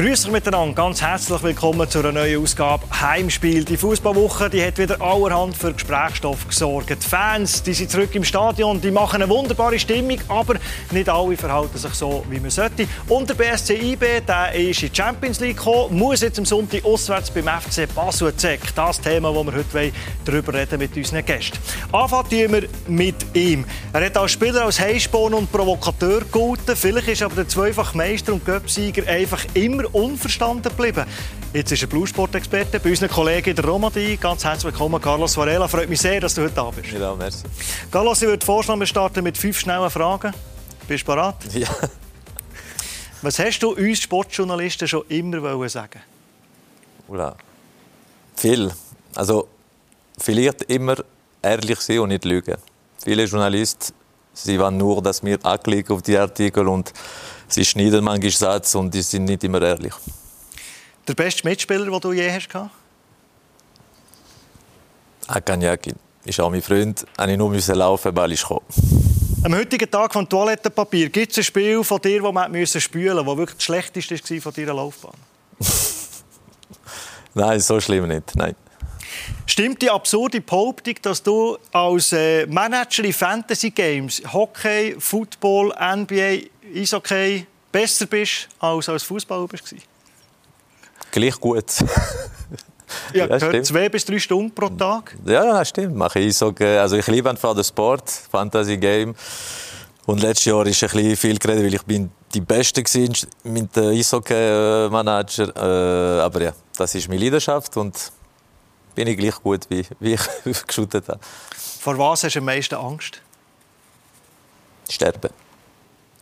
Grüß euch miteinander, ganz herzlich willkommen zu einer neuen Ausgabe Heimspiel. Die Fußballwoche, die hat wieder allerhand für Gesprächsstoff gesorgt. Die Fans, die sind zurück im Stadion, die machen eine wunderbare Stimmung, aber nicht alle verhalten sich so, wie man sollte. Und der BSC IB, der ist in die Champions League gekommen, muss jetzt am Sonntag auswärts beim FC Basel zeigen. Das Thema, das wir heute darüber reden mit unseren Gästen. Anfangen wir mit ihm. Er hat als Spieler als Heißsporn und Provokateur gegolten. Vielleicht ist aber der zweifach Meister und Göpsieger einfach immer unverstanden geblieben. Jetzt ist er Bluesport-Experte bei unseren Kollegen in der Romandie. Ganz herzlich willkommen, Carlos Varela. Freut mich sehr, dass du heute da bist. Ja, merci. Carlos, ich würde vorschlagen, wir starten mit fünf schnellen Fragen. Bist du bereit? Ja. Was hast du uns Sportjournalisten schon immer sagen Ula. Viel. Also, vielleicht immer ehrlich sein und nicht lügen. Viele Journalisten sie wollen nur, dass wir anklicken auf die Artikel und sie schneiden manchmal Sätze und die sind nicht immer ehrlich. Der beste Mitspieler, den du je hast? Akanyaki ist auch mein Freund. Ich musste nur laufen, weil ich kam. Am heutigen Tag von Toilettenpapier gibt es ein Spiel von dir, das man spülen musste, das wirklich das Schlechteste war von deiner Laufbahn? Nein, so schlimm nicht. Nein. Stimmt die absurde Behauptung, dass du als äh, Manager in Fantasy Games, Hockey, Football, NBA, Eishockey besser bist als als Fußballer bist? Gleich gut. ja, ja zwei bis drei Stunden pro Tag. Ja, das stimmt. Mache ich Eishockey. Also ich liebe einfach den Sport, Fantasy Game. Und letztes Jahr ist ein bisschen viel geredet, weil ich bin die Beste war mit dem Eishockey-Manager. Äh, aber ja, das ist meine Leidenschaft und bin ich gleich gut, wie, wie ich geschootet habe. Vor was hast du am meisten Angst? Sterben.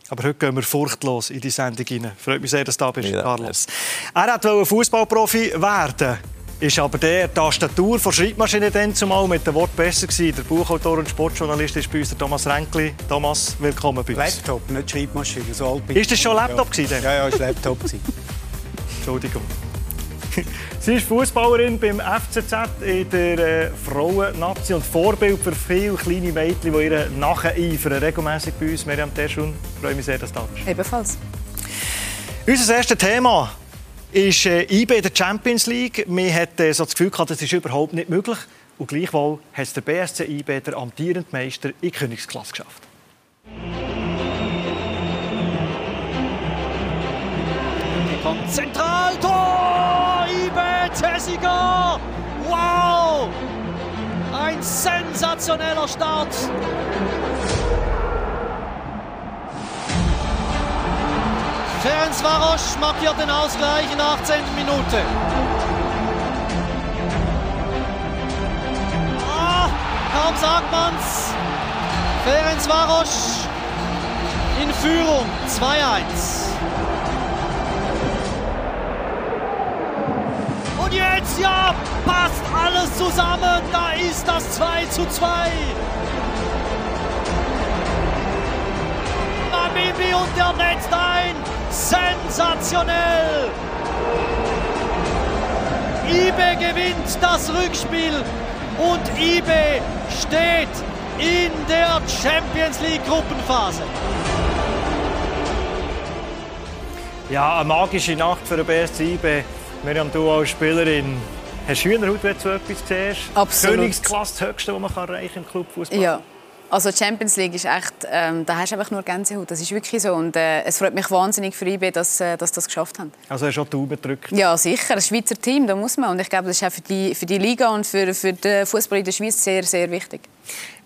Aber heute gehen wir furchtlos in die Sendung rein. Freut mich sehr, dass du da bist, ja, Carlos. Er wollte Fußballprofi werden. Ist aber der Tastatur von Schreibmaschine dann zumal mit dem Wort besser gewesen. Der Buchautor und Sportjournalist ist bei uns der Thomas Renkli. Thomas, willkommen bei uns. Laptop, nicht Schreibmaschine. So alt ist das schon Laptop ja. gewesen? Ja, ja, ist Laptop Entschuldigung. Sie ist Fußballerin beim FCZ in der äh, Frauen-Nazi und Vorbild für viele kleine Mädchen, die ihr nacheifern. Regelmäßig bei uns, Miriam Terschun. Ich freue mich sehr, dass du da bist. Ebenfalls. Unser erstes Thema ist äh, IB in der Champions League. Man hat äh, so das Gefühl gehabt, das ist überhaupt nicht möglich. Und gleichwohl hat es der BSC IB, der amtierende Meister, in Königsklasse geschafft. Kommt zentral, Tor! Ibe Tessiger! Wow! Ein sensationeller Start. Ferenc Varosch markiert den Ausgleich in der 18. Minute. Ah, kaum sagt man's. Ferenc Varosch in Führung 2-1. Und jetzt, ja, passt alles zusammen. Da ist das 2 zu 2. Bibi und der netzt ein. Sensationell. Ibe gewinnt das Rückspiel und Ibe steht in der Champions League Gruppenphase. Ja, eine magische Nacht für den BSC IB. Miriam, du als Spielerin, hast du Hühnerhaut, wenn du so etwas siehst? Absolut. Königsklasse, das Höchste, was man erreichen kann im Clubfußball. Ja. Also Champions League ist echt, ähm, da hast du einfach nur Gänsehaut. Das ist wirklich so. Und äh, es freut mich wahnsinnig für IB, dass, äh, dass das geschafft haben. Also hast du auch die Daumen gedrückt? Ja, sicher. Das Schweizer Team, da muss man. Und ich glaube, das ist auch für die, für die Liga und für, für den Fußball in der Schweiz sehr, sehr wichtig.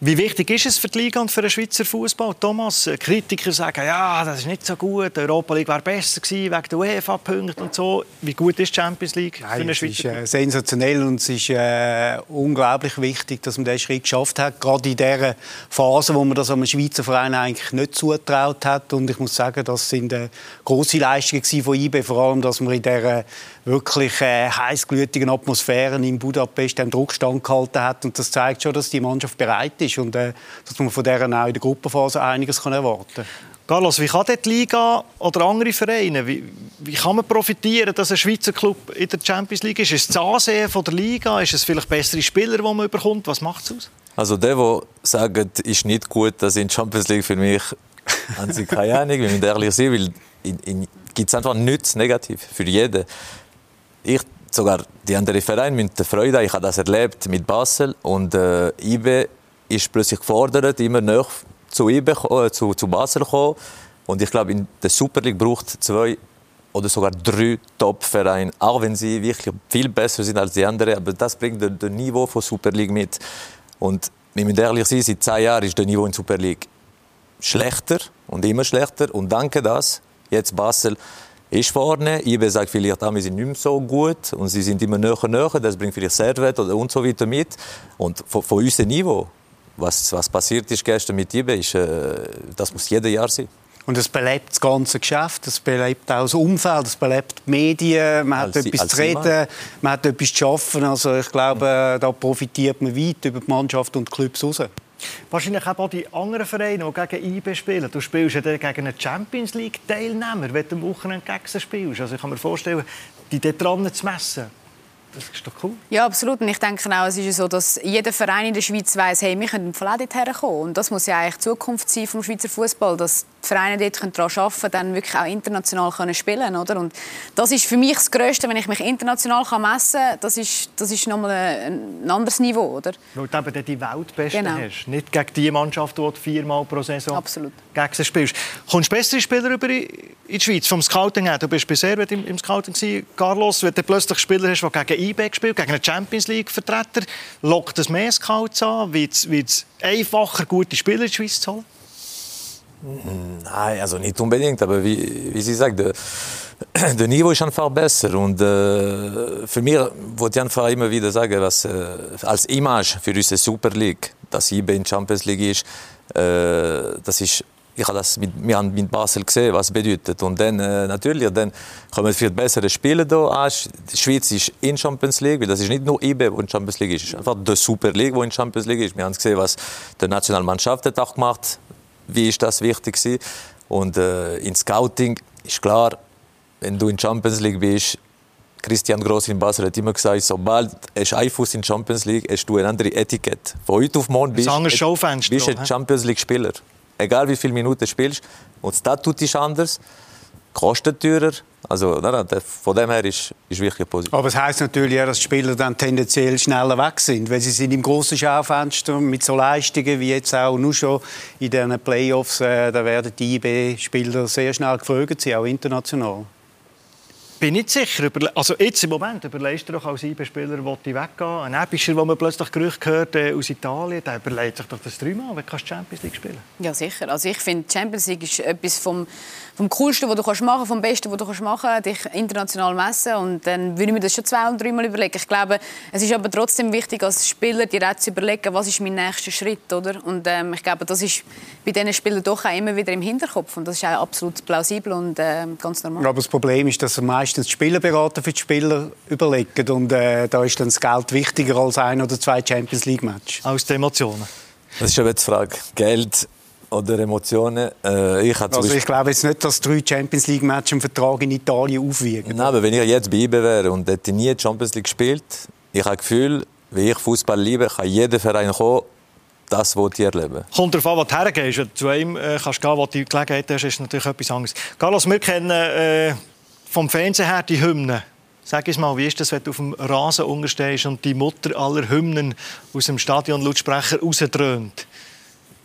Wie wichtig ist es für die Liga und für den Schweizer Fußball, Thomas? Kritiker sagen, ja, das ist nicht so gut. Die Europa League wäre besser gewesen wegen der UEFA-Punkte und so. Wie gut ist die Champions League Nein, für den Schweizer? Es ist äh, sensationell und es ist äh, unglaublich wichtig, dass man diesen Schritt geschafft hat. Gerade in dieser Phase, wo man das einem Schweizer Verein eigentlich nicht zutraut hat. Und ich muss sagen, das sind äh, große Leistungen von IB, vor allem, dass man in dieser wirklich äh, heißglühtigen Atmosphären in Budapest den Druck standgehalten hat. Und das zeigt schon, dass die Mannschaft bereit ist und äh, dass man von deren auch in der Gruppenphase einiges kann erwarten kann. Carlos, wie kann die Liga oder andere Vereine, wie, wie, kann man profitieren, dass ein Schweizer Club in der Champions League ist? Ist es das Ansehen von der Liga? Ist es vielleicht bessere Spieler, die man bekommt? Was macht es aus? Also der, der sagt, ist nicht gut, dass in Champions League für mich, haben sie keine Ahnung, wir müssen ehrlich sein, weil in, in gibt es einfach nichts negativ für jeden. Ich, sogar die anderen Vereine müssen Freude haben. Ich habe das erlebt mit Basel und äh, IBE ist plötzlich gefordert, immer näher zu IBE, äh, zu, zu Basel kommen. Und ich glaube, in der Super League braucht zwei oder sogar drei Top-Vereine, auch wenn sie wirklich viel besser sind als die anderen. Aber das bringt das Niveau von Super League mit. Und wir müssen ehrlich sein, seit zehn Jahren ist das Niveau in Super League schlechter und immer schlechter. Und danke das, jetzt Basel ist vorne. IB sagt vielleicht, ah, wir sind nicht mehr so gut und sie sind immer näher näher. Das bringt vielleicht Servet und so weiter mit. Und von, von unserem Niveau, was, was passiert ist gestern mit IB, ist, äh, das muss jedes Jahr sein. Und es belebt das ganze Geschäft, es belebt auch das Umfeld, es belebt die Medien, man hat als, etwas als zu reden, man hat etwas zu schaffen. Also ich glaube, da profitiert man weit über die Mannschaft und die Clubs raus. Wahrscheinlich auch die anderen Vereine, die gegen IB spielen. Du spielst ja gegen einen Champions League-Teilnehmer, wenn du am Wochenende gegen sie spielst. Also ich kann mir vorstellen, die dort dran zu messen. Das ist doch cool. Ja, absolut. Und ich denke auch, es ist so, dass jeder Verein in der Schweiz weiß, hey, wir können im auch dort herkommen. Und das muss ja eigentlich die Zukunft sein vom Schweizer Fußball, dass die Vereine dort daran arbeiten können, dann wirklich auch international können spielen oder? Und das ist für mich das Größte, wenn ich mich international messen kann, das ist, das ist nochmal ein anderes Niveau, oder? Weil du eben die Weltbeste genau. hast. Nicht gegen die Mannschaft, die du viermal pro Saison Absolut. gegen sie spielst. Kommst du bessere Spieler über in die Schweiz vom Scouting her? Du bist bei Servet im, im Scouting gewesen, Carlos, wenn du plötzlich Spieler hast, die gegen IB gespielt, gegen einen Champions League-Vertreter, lockt das mehr Scouts an? Wird es einfacher, gute Spieler in die Schweiz zu holen? Nein, also nicht unbedingt, aber wie, wie sie sagt, der, Niveau ist einfach besser. Und äh, für mich wollte ich einfach immer wieder sagen, was äh, als Image für unsere Super League, dass IBE in Champions League ist, äh, das ist ich habe das mit, wir haben mit Basel gesehen, was bedeutet. Und dann, äh, natürlich, dann kommen viel bessere Spiele da an. Die Schweiz ist in Champions League, weil das ist nicht nur IBE, wo in Champions League ist. Es ist einfach die Super League, wo in Champions League ist. Wir haben gesehen, was die Nationalmannschaft hat auch gemacht wie ist das wichtig gewesen. Und äh, in Scouting ist klar, wenn du in Champions League bist, Christian Gross in Basel hat immer gesagt, sobald du Fuß in Champions League hast du eine andere Etikett. Von heute auf morgen bist du ein Champions League Spieler. Egal wie viele Minuten spielst. Und das Statut ist anders kostet teurer. Also nein, von dem her ist, ist wirklich positiv. Aber es heisst natürlich auch, dass die Spieler dann tendenziell schneller weg sind, weil sie sind im grossen Schaufenster mit so Leistungen wie jetzt auch nur schon in den Playoffs, äh, da werden die IB-Spieler sehr schnell gefragt sein, auch international bin nicht sicher. Also jetzt im Moment überlegst du doch als IB-Spieler, der weggehen Ein Epischer, wo man plötzlich Gerüchte hört äh, aus Italien, der überlegt sich doch das dreimal, wenn du Champions League spielen Ja, sicher. Also ich finde, Champions League ist etwas vom, vom Coolsten, was du kannst machen vom Besten, was du kannst machen dich international messen. Und dann würde ich mir das schon zwei- oder dreimal überlegen. Ich glaube, es ist aber trotzdem wichtig, als Spieler dir zu überlegen, was ist mein nächster Schritt. Oder? Und ähm, ich glaube, das ist bei diesen Spielern doch auch immer wieder im Hinterkopf. Und das ist auch absolut plausibel und äh, ganz normal. Aber das Problem ist, dass meist meistens die Spielerberater für die Spieler überlegen. Und äh, da ist dann das Geld wichtiger als ein oder zwei Champions League Match. Aus den Emotionen. Das ist aber die Frage. Geld oder Emotionen. Äh, ich also ich glaube jetzt nicht, dass drei Champions League Matches im Vertrag in Italien aufwiegen. Nein, aber wenn ich jetzt bei IBE wäre und hätte nie Champions League gespielt, ich habe das Gefühl, wie ich Fußball liebe, kann jeder Verein kommen das wollte ich erleben. Kommt darauf an, wo du hergehst. Zu einem äh, kannst gehen, wo du die Gelegenheit hast, ist natürlich etwas anderes. Carlos, wir kennen äh, vom Fernsehen her die Hymnen. Sag es mal, wie ist das, wenn du auf dem Rasen unterstehst und die Mutter aller Hymnen aus dem Stadion-Lautsprecher rausdröhnt?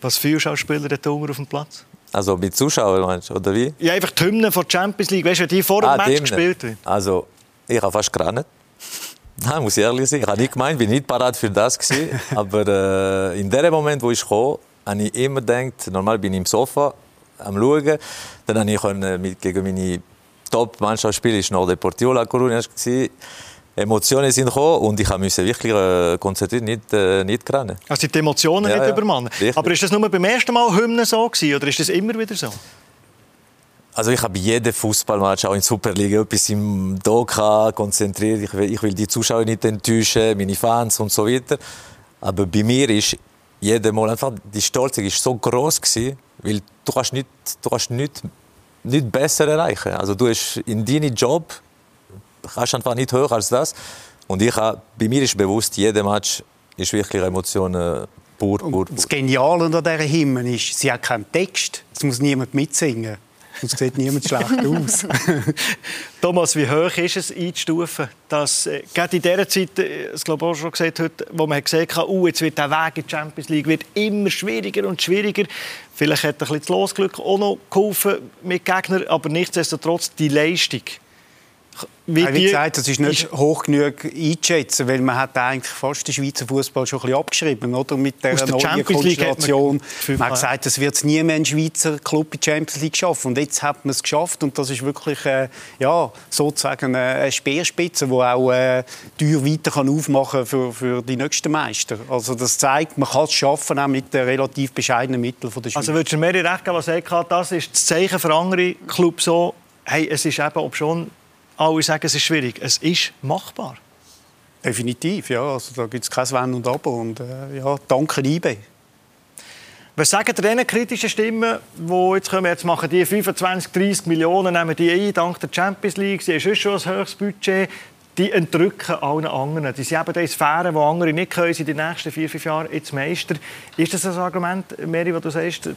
Was fühlst du als Spieler dort auf dem Platz? Also mit Zuschauern meinst du, oder wie? Ja, einfach die Hymnen von der Champions League. Weißt du, die vor dem ah, Match gespielt werden? Also, ich habe fast gerannt. Nein, muss ich ehrlich sein. Ich habe nicht gemeint, bin nicht parat für das gewesen. Aber äh, in dem Moment, wo ich kam, habe ich immer gedacht, normal bin ich im Sofa am schauen. Dann habe ich mit, gegen meine Top-Mannschaftsspiel war noch Deportivo La Coruña. Emotionen sind gekommen und ich musste wirklich äh, konzentriert nicht, äh, nicht rennen. Also die Emotionen ja, nicht übermannen. Ja, Aber ist das nur beim ersten Mal Hymnen so gewesen, oder ist das immer wieder so? Also ich habe jeden Fußballmatch auch in Superliga etwas im Doka konzentriert. Ich will, ich will die Zuschauer nicht enttäuschen, meine Fans und so weiter. Aber bei mir ist jedes Mal einfach die Stolz ist so groß gewesen, weil du kannst nicht, du kannst nicht nicht besser erreichen. Also du hast in deinem Job kannst einfach nicht höher als das. Und ich habe, bei mir ist bewusst, jeder Match ist wirklich Emotionen pur, pur, pur. Das Geniale an dieser Himmel ist, sie hat keinen Text. Es muss niemand mitsingen. Und es sieht niemand schlecht aus. Thomas, wie hoch ist es einzustufen, dass äh, gerade in dieser Zeit, äh, das glaube ich auch schon gesagt heute, wo man gesehen hat, uh, jetzt wird der Weg in die Champions League wird immer schwieriger und schwieriger. Vielleicht hat ein bisschen das Losglück auch noch geholfen mit Gegnern, aber nichtsdestotrotz die Leistung wie, wie gesagt, das ist nicht ist hoch genug einzuschätzen, weil man hat eigentlich fast den Schweizer Fußball schon ein bisschen abgeschrieben, oder? Mit der, der neuen Konstellation. Man, man hat gesagt, es wird nie mehr ein Schweizer Club in die Champions League schaffen. Und jetzt hat man es geschafft und das ist wirklich äh, ja, sozusagen eine Speerspitze, die auch äh, Tür weiter kann aufmachen für, für die nächsten Meister. Also das zeigt, man kann es schaffen, auch mit den relativ bescheidenen Mitteln von der Schweiz. Also würdest du mir recht geben, was er das ist das Zeichen für andere Clubs so, hey, es ist eben, ob schon alle sagen, es ist schwierig. Es ist machbar. Definitiv, ja. Also, da gibt es kein Wenn und Aber. Und äh, ja, danke eBay. Was sagen diesen kritischen Stimmen, die jetzt kommen, jetzt machen die 25, 30 Millionen, nehmen die ein, dank der Champions League, sie haben schon ein höheres Budget, die entrücken allen anderen. Die sind eben in Sphären, die andere nicht können, in den nächsten vier, fünf Jahren jetzt Meister. Ist das ein Argument, Mary, wo du sagst,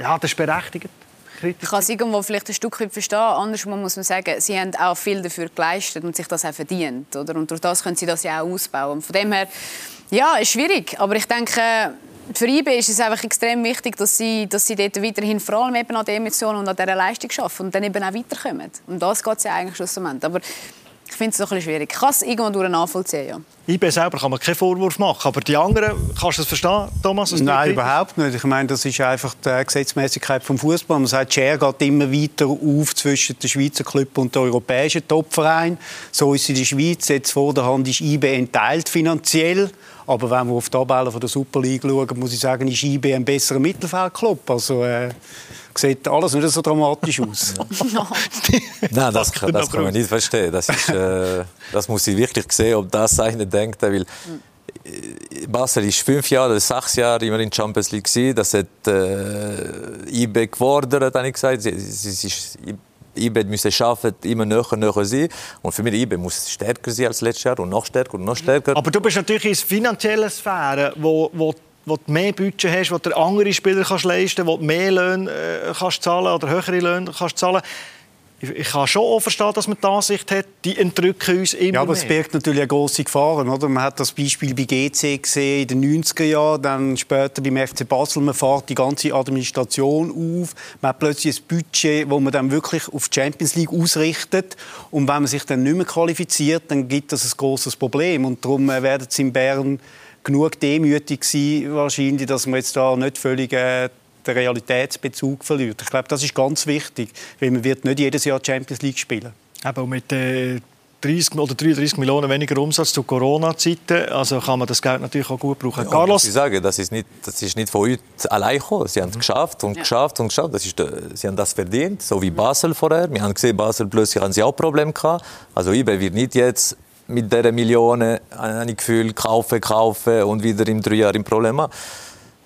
ja, das ist berechtigt? Kritiker. Ich kann es irgendwo vielleicht ein Stück weit verstehen. Andersrum muss man sagen, sie haben auch viel dafür geleistet und sich das auch verdient. Oder? Und durch das können sie das ja auch ausbauen. Von dem her, ja, ist schwierig. Aber ich denke, für IB ist es einfach extrem wichtig, dass sie, dass sie dort weiterhin vor allem eben an der Emotion und an dieser Leistung arbeiten und dann eben auch weiterkommen. Um das geht es ja eigentlich schlussendlich. Aber ich finde es ein bisschen schwierig. Ich kann es irgendwo nachvollziehen, ja. IB selber kann man keinen Vorwurf machen, aber die anderen, kannst du das verstehen, Thomas? Nein, überhaupt nicht. Ich meine, das ist einfach die Gesetzmäßigkeit vom Fußball. Man sagt, Share geht immer weiter auf zwischen den Schweizer Club und den europäischen Topverein. So ist es in der Schweiz. Jetzt vor der Hand ist IB entteilt finanziell. Aber wenn wir auf die Tabelle der Super League schauen, muss ich sagen, ist IB ein besserer Mittelfeldclub. Also, äh, sieht alles nicht so dramatisch aus. Nein, das, kann, das kann man nicht verstehen. Das, ist, äh, das muss ich wirklich sehen, ob das eigentlich denkt. Weil äh, Basel ist fünf Jahre oder sechs Jahre immer in der Champions League gewesen. Das hat äh, IB gefordert, habe ich gesagt. Sie, sie, sie, IBE müssen schaffen, immer näher näher sein. Und für mich IBE muss stärker sein als letztes Jahr und noch stärker und noch stärker. Aber du bist natürlich in finanziellen Sphäre, wo, wo wo du mehr Budget hast, wo du andere Spieler kannst leisten kannst, wo du mehr Löhne äh, kannst zahlen oder höhere Löhne kannst zahlen ich kann schon auch verstehen, dass man die Ansicht hat, die entrücken uns immer Ja, aber es birgt natürlich eine grosse Gefahr. Oder? Man hat das Beispiel bei GC gesehen in den 90er Jahren, dann später beim FC Basel. Man fährt die ganze Administration auf. Man hat plötzlich ein Budget, das man dann wirklich auf die Champions League ausrichtet. Und wenn man sich dann nicht mehr qualifiziert, dann gibt das ein grosses Problem. Und darum äh, werden es in Bern genug demütig sein, wahrscheinlich, dass man jetzt da nicht völlig äh, den Realitätsbezug verliert. Ich glaube, das ist ganz wichtig, weil man wird nicht jedes Jahr Champions League spielen. Aber mit äh 30 oder 33 Millionen weniger Umsatz zu Corona-Zeiten, also kann man das Geld natürlich auch gut brauchen. Ja, Carlos? Ich sage, das ist nicht, das ist nicht von uns allein gekommen. Sie haben es mhm. geschafft und ja. geschafft und geschafft. Das ist, sie haben das verdient, so wie Basel vorher. Wir haben gesehen, Basel plötzlich haben sie auch Probleme gehabt. Also IBE wird nicht jetzt mit dieser Millionen ein Gefühl kaufen, kaufen und wieder in drei Jahren ein Problem haben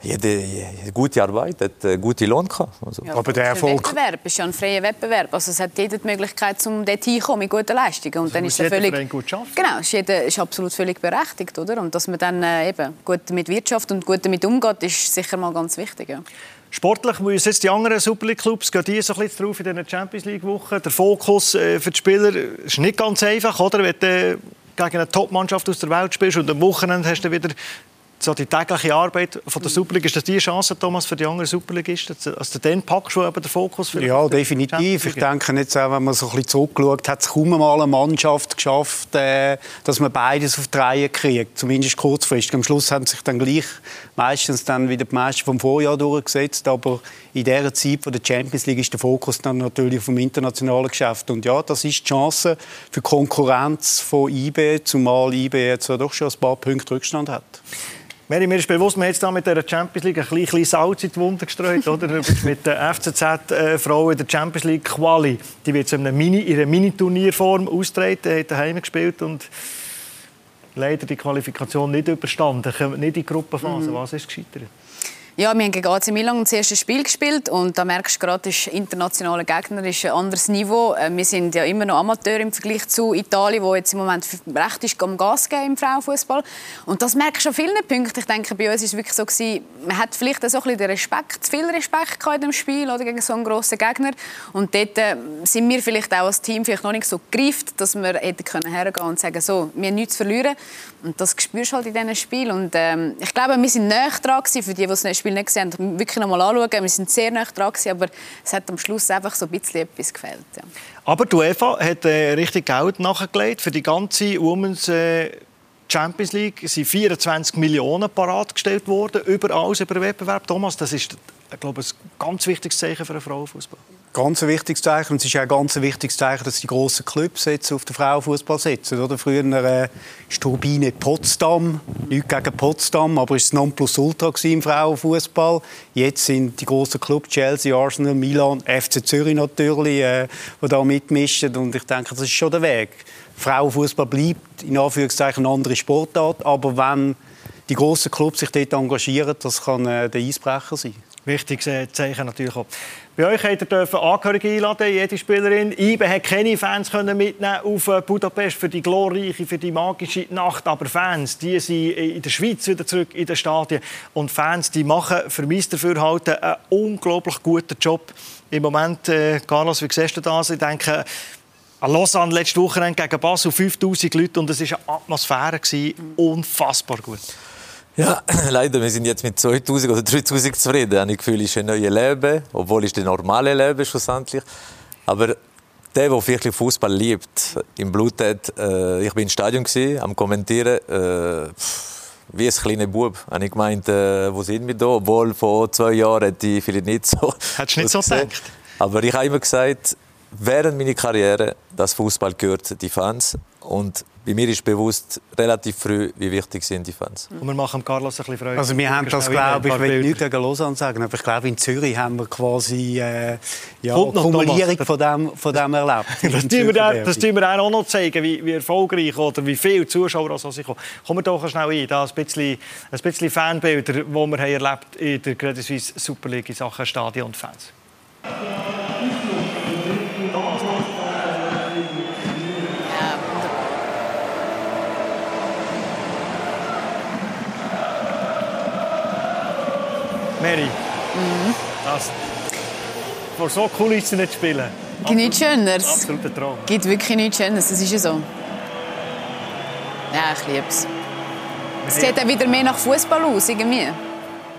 jede, jede gute Arbeit hat einen guten Lohn gehabt. Also. Ja, aber der Erfolg... Wettbewerb ist ja ein freier Wettbewerb. Also es hat jeder die Möglichkeit, um dort hinzukommen mit guten Leistungen. Und dann ist er völlig... gut Genau, ist, jeder, ist absolut völlig berechtigt. Oder? Und dass man dann äh, eben gut mit Wirtschaft und gut damit umgeht, ist sicher mal ganz wichtig. Ja. Sportlich müssen jetzt die anderen Super League-Clubs gehen die so ein bisschen drauf in diesen Champions League-Wochen. Der Fokus äh, für die Spieler ist nicht ganz einfach, oder? Wenn du gegen eine Top-Mannschaft aus der Welt spielst und am Wochenende hast du wieder so die tägliche Arbeit von der Superliga, ist das die Chance, Thomas, für die anderen Superligisten? Also dann packst du den Fokus für Ja, definitiv. Ich denke jetzt auch, wenn man so ein bisschen zurückschaut, hat es kaum mal eine Mannschaft geschafft, äh, dass man beides auf die Reihe kriegt, zumindest kurzfristig. Am Schluss haben sich dann gleich meistens dann wieder die Meister vom Vorjahr durchgesetzt, aber in dieser Zeit von der Champions League ist der Fokus dann natürlich vom internationalen Geschäft. Und ja, das ist die Chance für die Konkurrenz von IB, zumal IB jetzt doch schon ein paar Punkte Rückstand hat. Mary, mir ist bewusst, wir haben jetzt mit der Champions League ein bisschen Salz in die Wunde gestreut. Oder? mit der FCZ-Frau in der Champions League Quali. Die wird in einer Mini-Turnierform austreten, hat daheim gespielt und leider die Qualifikation nicht überstanden, nicht in die Gruppenphase. Mhm. Was ist gescheitert? Ja, wir haben gegen AC Milan das erste Spiel gespielt und da merkst du gerade, ist internationaler Gegner ist ein anderes Niveau. Äh, wir sind ja immer noch Amateur im Vergleich zu Italien, wo jetzt im Moment recht ist am Gas geben im Frauenfußball. Und das merkst du an vielen Punkten. Ich denke, bei uns ist es wirklich so gewesen, man hat vielleicht so ein bisschen den Respekt, zu viel Respekt in dem Spiel oder gegen so einen grossen Gegner. Und dort äh, sind wir vielleicht auch als Team vielleicht noch nicht so gegriffen, dass wir hätten können hergehen und sagen, so, wir haben nichts zu verlieren. Und das spürst du halt in diesen Spielen. Und ähm, ich glaube, wir sind näher dran gewesen, für die, die das Spiel nicht gesehen haben, wirklich noch mal anschauen. Wir sind sehr nah dran gewesen, aber es hat am Schluss einfach so ein bisschen etwas gefehlt. Ja. Aber die UEFA hat äh, richtig Geld nachgelegt für die ganze Women's äh, Champions League. Sind 24 Millionen parat gestellt worden, überall über den Wettbewerb. Thomas, das ist, ich glaube, ein ganz wichtiges Zeichen für den Frauenfußball. Ganz wichtiges Zeichen. Und es ist auch ein ganz wichtiges Zeichen, dass die grossen Clubs jetzt auf den Frauenfußball setzen. Oder? Früher äh, ist Turbine Potsdam, nichts gegen Potsdam, aber es war Nonplusultra im Frauenfußball. Jetzt sind die grossen Clubs Chelsea, Arsenal, Milan, FC Zürich natürlich, äh, die da mitmischen. Und ich denke, das ist schon der Weg. Frauenfußball bleibt in Anführungszeichen eine andere Sportart, aber wenn die grossen Clubs sich dort engagieren, das kann äh, der Eisbrecher sein. Wichtiges äh, Zeichen natürlich auch. Bei euch könnt ihr Angehörige einladen, jede Spielerin. IBE hat keine Fans können mitnehmen auf äh, Budapest für die glorreiche, für die magische Nacht. Aber Fans, die sind in der Schweiz wieder zurück in den Stadien. Und Fans, die machen für mich dafür halten einen unglaublich guten Job. Im Moment, äh, Carlos, wie siehst du das? Ich denke, an Lausanne letzte Woche gegen Basel 5000 Leute und es war eine Atmosphäre, unfassbar gut. Ja, leider, wir sind jetzt mit 2000 oder 3000 zufrieden. Ich Gefühl, es ist ein neues Leben, obwohl es das normale Leben schlussendlich. Aber der, der wirklich Fußball liebt, im Blut hat, äh, ich bin im Stadion gewesen, am kommentieren, äh, wie ein kleiner Bub. Und ich gemeint, äh, wo sind wir da? Obwohl vor zwei Jahren hätte ich vielleicht nicht so. Hättest du nicht so gedacht? Aber ich habe immer gesagt, während meiner Karriere, dass Fußball gehört die Fans und bei mir ist bewusst relativ früh, wie wichtig sind die Fans. Und wir machen Carlos ein bisschen Freude. Also wir haben das, glaube ich, ich will nicht gegen Lausanne sagen, aber ich glaube, in Zürich haben wir quasi äh, ja, Kumulierung von dem, von dem erlebt. das tun wir, da, das tun wir auch noch zeigen, wie, wie erfolgreich oder wie viele Zuschauer also kommen. Kommen wir doch schnell ein, da ein bisschen, ein bisschen Fanbilder, die wir haben erlebt in der Credit Suisse Super League in Sachen Stadion und Fans. Mary, mhm. das, vor so Kulissen nicht spielen. Gibt nichts Schöneres. Absoluter Traum. Gibt wirklich nichts Schöneres, das ist ja so. Ja, ich liebe es. Es sieht dann wieder mehr nach Fußball aus, irgendwie.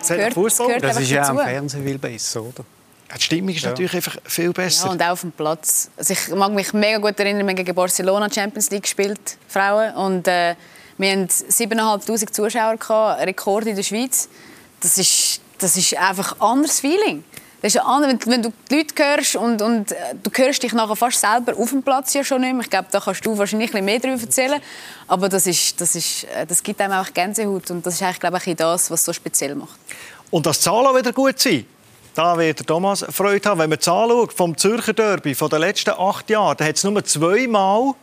Es gehört, Fußball? Gehört das ist ja am Fernsehen viel besser, oder? die Stimmung ist ja. natürlich einfach viel besser. Ja, und auch auf dem Platz. Also ich mag mich mega gut erinnern, wir haben gegen Barcelona Champions League gespielt, Frauen. Und äh, wir hatten 7'500 Zuschauer, gehabt, Rekord in der Schweiz. Das ist das ist einfach ein anderes Feeling. Das ist ein wenn du die Leute hörst und, und äh, du hörst dich nachher fast selber auf dem Platz ja schon nicht mehr. Ich glaube, da kannst du wahrscheinlich ein mehr darüber erzählen. Aber das, ist, das, ist, äh, das gibt einem auch Gänsehaut und das ist eigentlich, glaube ich, das, was es so speziell macht. Und das Zahlen wieder gut sein. Da wird Thomas Freude haben. Wenn man die Zahlen vom Zürcher Derby von den letzten acht Jahren, da hat es nur zweimal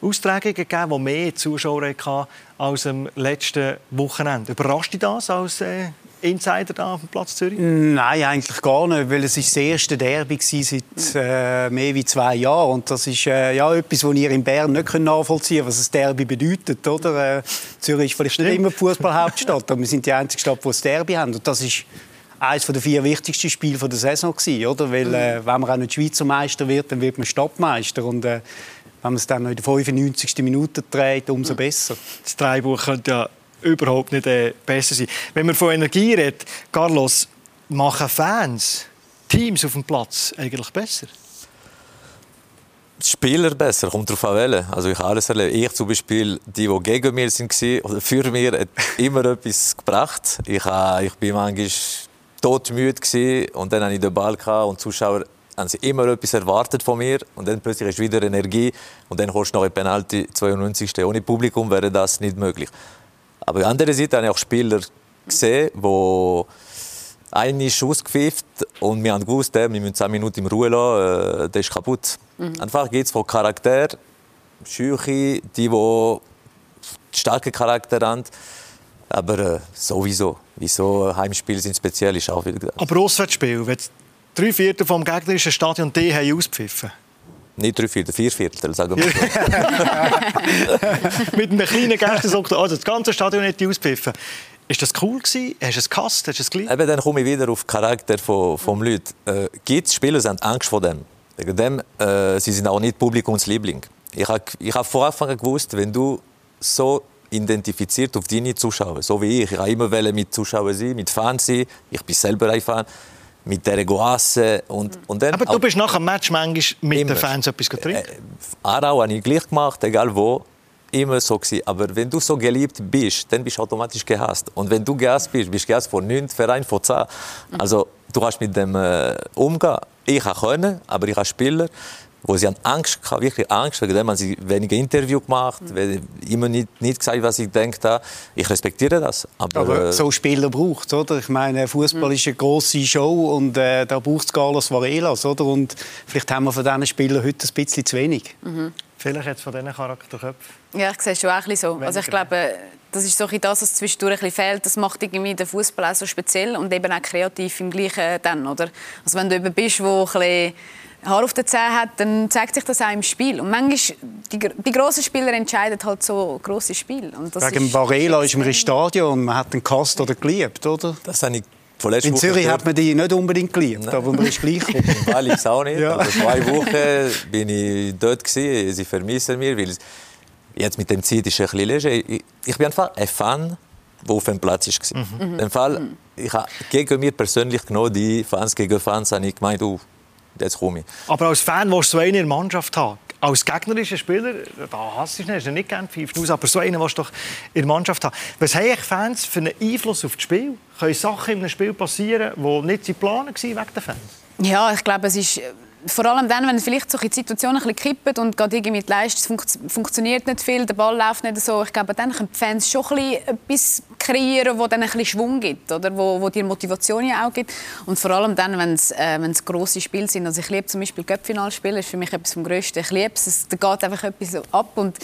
Austragungen gegeben, die mehr Zuschauer hatten als am letzten Wochenende. Überrascht dich das als äh, Insider da auf dem Platz Zürich? Nein, eigentlich gar nicht, weil es ist das erste Derby seit äh, mehr als zwei Jahren und das ist äh, ja etwas, was ihr in Bern nicht nachvollziehen könnt, was ein Derby bedeutet, oder? Äh, Zürich ist vielleicht Stimmt. nicht immer Fußballhauptstadt, aber wir sind die einzige Stadt, die ein Derby haben und das ist eines der vier wichtigsten Spiele der Saison gewesen, oder? Weil äh, wenn man auch nicht Schweizer Meister wird, dann wird man Stadtmeister und äh, wenn man es dann noch in der 95. Minute dreht, umso besser. Das Dreibuch könnte ja überhaupt nicht äh, besser sein. Wenn man von Energie redet, Carlos, machen Fans Teams auf dem Platz eigentlich besser? Spieler besser, kommt darauf an wählen. Also ich habe alles erlebt. Ich zum Beispiel, die, die gegen mich waren oder für mich, hat immer etwas gebracht. Ich, äh, ich bin manchmal todmüde und dann hatte ich den Ball und die Zuschauer haben sie immer etwas erwartet von mir und dann plötzlich ist wieder Energie und dann kommst du noch in Penalty 92. Ohne Publikum wäre das nicht möglich. Aber auf der anderen Seite habe ich auch Spieler gesehen, die einen ist ausgepfifft und wir haben gewusst, wir müssen 10 Minuten in Ruhe lassen, äh, der ist kaputt. Mhm. Einfach geht es von Charakter, Schüche, die, die starke Charakter haben. Aber äh, sowieso. Wieso Heimspiele sind speziell, ist auch wieder Aber Auswärtsspiel, wenn drei Viertel vom gegnerischen Stadion D haben ausgepfiffen nicht drei Viertel, vier Viertel, sagen wir Mit einem kleinen Gästensektor, also das ganze Stadion nicht auspfiffen. Ist das cool gewesen? Hast du es gehasst? Hast du es geliebt? Eben, dann komme ich wieder auf den Charakter von, vom Leuten. Äh, gibt es Spieler, die haben Angst vor dem. Wegen dem, äh, sie sind auch nicht Publikumsliebling. Ich habe ich hab von Anfang an gewusst, wenn du so identifiziert auf deine Zuschauer, so wie ich. Ich habe immer mit Zuschauern sein, mit Fans sein. Ich bin selber ein Fan mit der Goasse und, und dann Aber du bist nach dem Match manchmal mit immer. den Fans etwas trinken? Äh, Aarau habe ich gleich gemacht, egal wo. Immer so gewesen. Aber wenn du so geliebt bist, dann bist du automatisch gehasst. Und wenn du gehasst bist, bist du gehasst von 9 Verein, von 10. Also du hast mit dem äh, umgehen. Ich können, aber ich habe Spieler, wo sie haben Angst hatten, wirklich Angst, wegen dem haben sie weniger Interview gemacht, mhm. immer nicht, nicht gesagt, was ich denke. Ich respektiere das. Aber, aber äh, so Spieler braucht oder? Ich meine, Fußball mhm. ist eine große Show und äh, da braucht es Carlos Varelas, oder? Und vielleicht haben wir von diesen Spielern heute ein bisschen zu wenig. Mhm. Vielleicht jetzt von diesen Charakterköpfen. Ja, ich sehe es schon auch ein bisschen so. Also ich glaube, das ist so das, was zwischendurch ein bisschen fehlt. Das macht irgendwie den Fußball auch so speziell und eben auch kreativ im Gleichen dann, oder? Also wenn du eben bist, wo ein bisschen Haar auf den Zähnen hat, dann zeigt sich das auch im Spiel. Und manchmal, die, die grossen Spieler entscheiden halt so grosse Spiele. Und das Wegen ist, Varela ist man im Stadion, man hat den Kast oder geliebt, oder? Das habe ich in Zürich hat man die nicht unbedingt geliebt, Nein. aber man ist gleich Weil ich es auch nicht. ja. Also zwei Wochen bin ich dort gewesen. Sie vermissen mich, weil jetzt mit dem Zeit ist es ein bisschen leger. Ich, bin einfach ein Fan, der auf dem Platz war. Mhm. Mhm. Fall, ich habe gegen mich persönlich genommen, die Fans gegen Fans, habe ich gemeint, uh, jetzt komme ich. Aber als Fan willst du so einen in der Mannschaft haben? Als gegnerischer Spieler, da hast du nicht, nicht gerne pfeift aus, aber so einen willst du doch in der Mannschaft haben. Was haben Fans für einen Einfluss auf das Spiel? Können Sachen in einem Spiel passieren, die nicht geplant waren wegen den Fans? Ja, ich glaube, es ist vor allem dann, wenn vielleicht solche Situationen ein bisschen kippen und gerade irgendwie die Leistung funktioniert nicht viel, der Ball läuft nicht so, ich glaube, dann können die Fans schon ein etwas kreieren, wo dann ein bisschen Schwung gibt, oder? Wo, wo dir Motivation ja auch gibt. Und vor allem dann, wenn es äh, grosse Spiele sind. Also ich liebe zum Beispiel Göppfinalspiele, das ist für mich etwas vom Größten. Ich liebe es, es geht einfach etwas ab und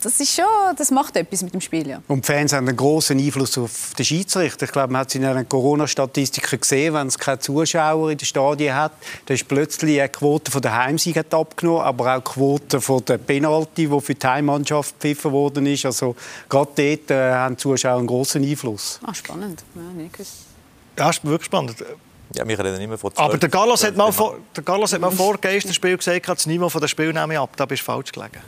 das ist schon, das macht etwas mit dem Spiel. Ja. Und die Fans haben einen großen Einfluss auf den Schiedsrichter. Ich glaube, man hat es in den Corona-Statistiken gesehen, wenn es keine Zuschauer in den Stadien hat, dann ist plötzlich die Quote der Heimsiege abgenommen, aber auch die Quote der Penalty, die für die Heimmannschaft gepfiffen worden ist. Also gerade dort äh, haben die Zuschauer einen großen Einfluss. Ah, spannend. Ja, nicht Ja, ist wirklich spannend. Ja, wir reden immer von 12, Aber der Gallos hat mal vor, der Gallos hat mal vor Geisterspiel gesagt, das Niveau von der Spiel nehme ich ab. Da bist du falsch gelegen.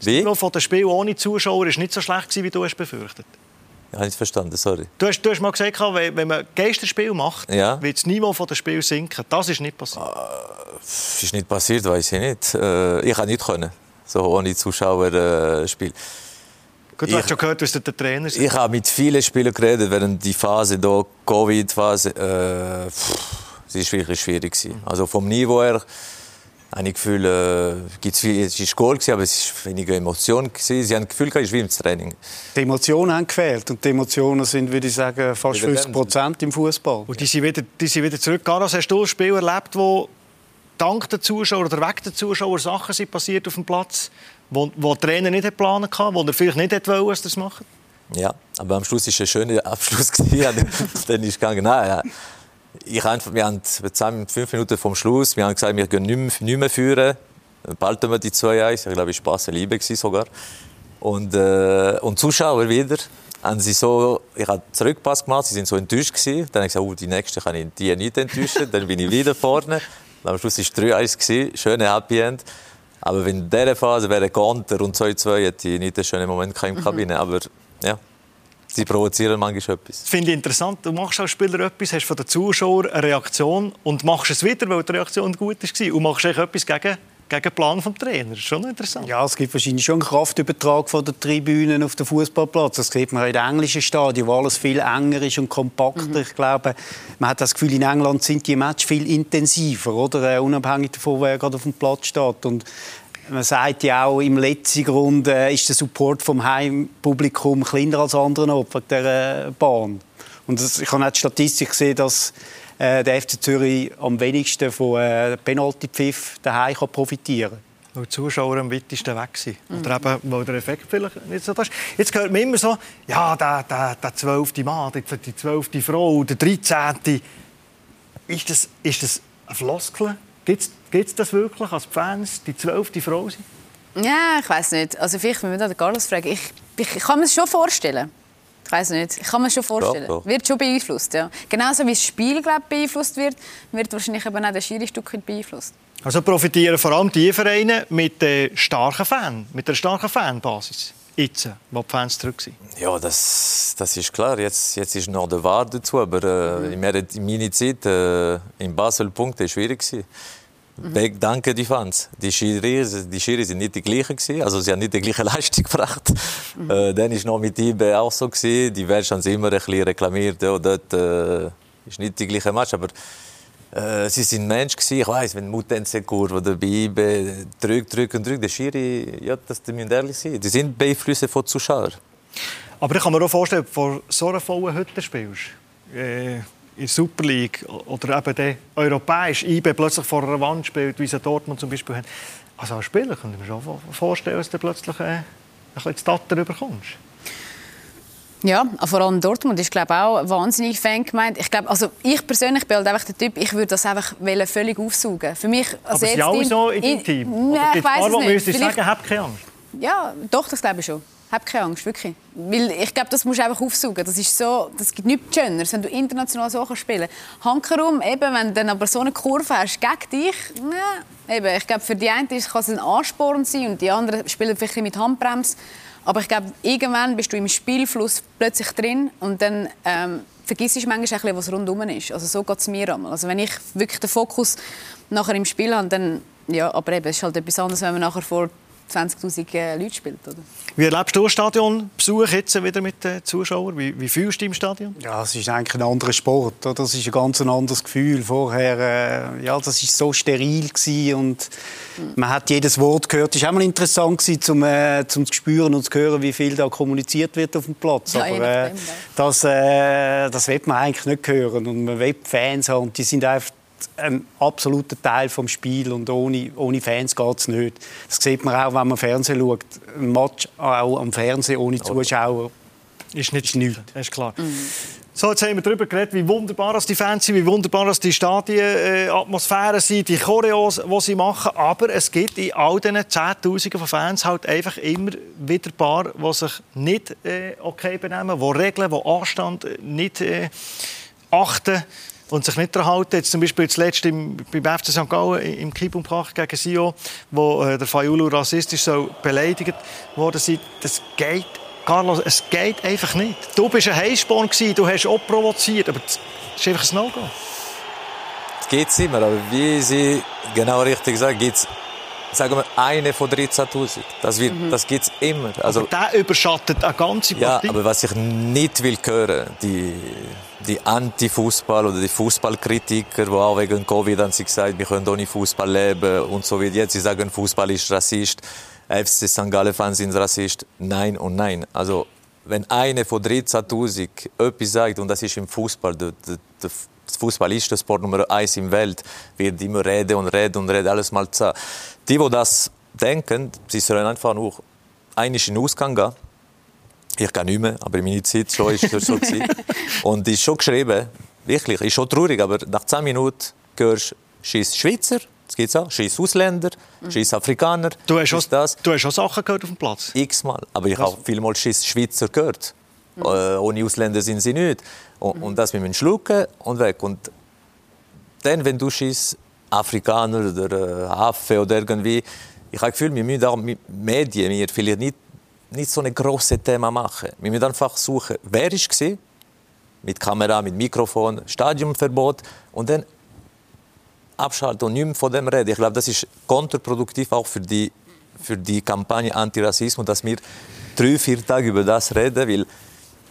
Wie? Das von dem Spiel ohne Zuschauer war nicht so schlecht, wie du es befürchtet ja, ich verstanden, sorry. Du hast, du hast mal gesagt, wenn man Geisterspiel macht, ja. wird das Niveau des Spiels sinken. Das ist nicht passiert. Das äh, ist nicht passiert, weiß ich nicht. Äh, ich konnte nicht können, so ohne Zuschauer äh, spielen. Gut, du ich, hast schon gehört, was der Trainer ist. Ich habe mit vielen Spielern geredet während die Phase, Covid-Phase. Äh, es war wirklich schwierig. Also vom Niveau her habe ich Gefühl, äh, gibt's viel, es war Goal, aber es war weniger Emotion. Gewesen. Sie haben das Gefühl, es ist wie im Training. Die Emotionen haben gefehlt. Und die Emotionen sind, würde ich sagen, fast 50 Prozent im Fußball. Und die sind wieder, die sind wieder zurück. Garas, hast du ein Spiel erlebt, wo dank der Zuschauer oder wegen der Zuschauer Sachen sind passiert auf dem Platz, wo, wo der Trainer nicht geplant hatte, wo er vielleicht nicht wollte, dass das macht? Ja, aber am Schluss war es ein schöner Abschluss. Dann ist es gegangen. Nein, ja ich einfach, wir haben fünf Minuten vom Schluss, wir haben gesagt, wir gehen nicht mehr, nicht mehr führen. Dann behalten wir die 2-1. Ich glaube, es war Spass und Liebe sogar. Und, äh, und Zuschauer wieder, haben sie so, ich habe Zurückpass gemacht, sie sind so enttäuscht gewesen. Dann habe ich gesagt, oh, die nächste kann ich die nicht enttäuschen. Dann bin ich wieder vorne. Und am Schluss war es 3-1 gewesen, schöne Happy End. Aber wenn in dieser Phase wäre Ganter und 2-2, hätte ich nicht einen schönen Moment in der Kabine. Mhm. Aber ja, Sie provozieren manchmal etwas. Das finde ich interessant. Du machst als Spieler etwas, hast von den Zuschauern eine Reaktion und machst es wieder, weil die Reaktion gut war. Und machst etwas gegen, gegen den Plan des Trainers. Das ist schon interessant. Ja, es gibt wahrscheinlich schon einen Kraftübertrag von den Tribünen auf den Fußballplatz. Das sieht man in den englischen Stadien, wo alles viel enger ist und kompakter. Mhm. Ich glaube, man hat das Gefühl, in England sind die Matches viel intensiver, oder? Äh, unabhängig davon, wer gerade auf dem Platz steht. Und man sagt ja auch, im letzten Grund äh, ist der Support vom Heimpublikum kleiner als anderen Opfer der Bahn. Und ich habe auch die Statistik gesehen, dass äh, der FC Zürich am wenigsten von äh, Penalty-Pfiff daheim profitieren kann. weil die Zuschauer am weitesten weg sind. Mhm. Oder eben, weil der Effekt vielleicht nicht so da ist. Jetzt hört man immer so, ja, der, der, der 12. Mann, die 12. Frau, der 13. Ist das, ist das ein Floskel? Gibt es das wirklich als Fans, die 12. Frau sind? Ja, ich weiß nicht. Also vielleicht, wenn wir da Carlos fragen, ich, ich, ich kann mir das schon vorstellen. Ich weiß nicht. Ich kann mir schon vorstellen. Doch, doch. Wird schon beeinflusst, ja. Genauso wie das Spiel glaub, beeinflusst wird, wird wahrscheinlich eben auch der Schiri Stück beeinflusst. Also profitieren vor allem die Vereine mit der starken Fan, mit der starken Fanbasis. Jetzt, wo die Fans zurück sind. Ja, das, das ist klar. Jetzt, jetzt ist noch der Wahr dazu. Aber äh, mhm. in meiner Zeit äh, in Basel Punkte schwierig. Gewesen. Mhm. Danke die Fans. Die Schiri, die Schiri sind nicht die gleichen gewesen, also sie haben nicht die gleiche Leistung gebracht. Mhm. Äh, dann ist noch mit IB auch so gewesen. Die Welt haben immer ein bisschen reklamiert, ja, dort äh, ist nicht die gleiche Match, aber äh, sie sind Mensch gewesen. Ich weiß, wenn Mutensekur oder bei IB drückt, drückt und drückt, der Schiri, ja, das müssen ehrlich sein. Die sind beeinflusst von Zuschauern. Aber ich kann mir auch vorstellen, vor so einer vollen Hütte spielst. Äh in der Super League oder eben der europäisch IB plötzlich vor einer Wand spielt, wie sie Dortmund zum Beispiel haben. Also als Spieler kann ich mir schon vorstellen, dass du plötzlich äh, ein bisschen Tatter bekommst. Ja, vor allem Dortmund ist glaube auch wahnsinnig Fan gemeint. Ich glaube, also ich persönlich bin halt einfach der Typ, ich würde das einfach völlig aufsaugen. Für mich als Aber ist auch so in deinem Team? Nein, ich weiß es nicht. Vielleicht... sagen, hab keine Angst? Ja, doch, das glaube ich schon. Hab keine Angst, wirklich. Weil ich glaube, das musst du einfach aufsaugen. Das ist so, das gibt nichts Schöneres, wenn du international so spielen kannst. Hankerum, eben, wenn du dann aber so eine Kurve hast gegen dich, na, eben, ich glaube, für die einen kann es ein Ansporn sein und die anderen spielen vielleicht mit Handbremse. Aber ich glaube, irgendwann bist du im Spielfluss plötzlich drin und dann ähm, vergisst du manchmal bisschen, was rundherum ist. Also so geht es mir einmal. Also wenn ich wirklich den Fokus nachher im Spiel habe, dann ja, aber eben, es ist halt etwas anderes, wenn man nachher vor 20'000 äh, Leute spielt. Oder? Wie erlebst du Stadionbesuch jetzt wieder mit den Zuschauern? Wie, wie fühlst du dich im Stadion? Ja, es ist eigentlich ein anderer Sport. Das ist ein ganz anderes Gefühl. Vorher, äh, ja, das ist so steril gewesen und man hat jedes Wort gehört. Es war auch mal interessant gewesen, zum, äh, zum zu spüren und zu hören, wie viel da kommuniziert wird auf dem Platz. Ja, Aber äh, das, äh, das will man eigentlich nicht hören und man will Fans haben und die sind einfach ein absoluter Teil vom Spiel und ohne, ohne Fans geht es nicht. Das sieht man auch, wenn man Fernsehen schaut. Ein Match auch am Fernsehen ohne Zuschauer ist nicht, ist nichts. Das ist klar. Mhm. So, jetzt haben wir darüber geredet, wie wunderbar die Fans sind, wie wunderbar die Stadien-Atmosphären sind, die Choreos, die sie machen. Aber es gibt in all diesen Zehntausenden von Fans halt einfach immer wieder Paar, die sich nicht äh, okay benehmen, die Regeln, die Anstand nicht äh, achten und sich nicht daran halten. Jetzt zum Beispiel zuletzt im, beim FC St. Gallen im Kippumkach gegen Sio, wo äh, der Fayulu rassistisch so beleidigt wurde. Das geht, Carlos, es geht einfach nicht. Du bist ein Heißsporn du hast auch provoziert, aber das ist einfach ein No-Go. Es geht immer, aber wie Sie genau richtig sagen, gibt es sagen wir, eine von 13.000. Das, mhm. das gibt es immer. Also, aber der überschattet eine ganze Partie. Ja, aber was ich nicht will hören, die, die Anti-Fußball oder die Fußballkritiker, die auch wegen Covid haben sie gesagt, wir können ohne Fußball leben und so wie jetzt. Sie sagen, Fußball ist Rassist, FC St. Gallen-Fans sind Rassist. Nein und nein. Also, wenn eine von 13.000 etwas sagt, und das ist im Fußball, der, der, der Fußball ist der Sport Nummer eins im Welt, wird immer reden und reden und reden, alles mal zu. Die, die das denken, sie sollen einfach nur einig in den Ausgang gehen ich gehe nicht mehr, aber in meiner Zeit schon ist es so Und ist schon geschrieben, wirklich, ist schon traurig, aber nach 10 Minuten hörst du «Scheiß Schweizer», das gibt's auch, «Scheiß Ausländer», «Scheiß Afrikaner». Du hast, auch, das. du hast auch Sachen gehört auf dem Platz? X-mal, aber ich habe vielmal «Scheiß Schweizer» gehört. Mhm. Äh, ohne Ausländer sind sie nicht. Und, mhm. und das mit dem Schlucken und weg. Und dann, wenn du «Scheiß Afrikaner» oder äh, Affe oder irgendwie, ich habe das Gefühl, wir müssen auch mit Medien, wir vielleicht nicht nicht so ein grosses Thema machen. Wir müssen einfach suchen, wer war mit Kamera, mit Mikrofon, Stadionverbot und dann abschalten und nicht mehr von dem reden. Ich glaube, das ist kontraproduktiv auch für die, für die Kampagne Antirassismus, dass wir drei, vier Tage über das reden, weil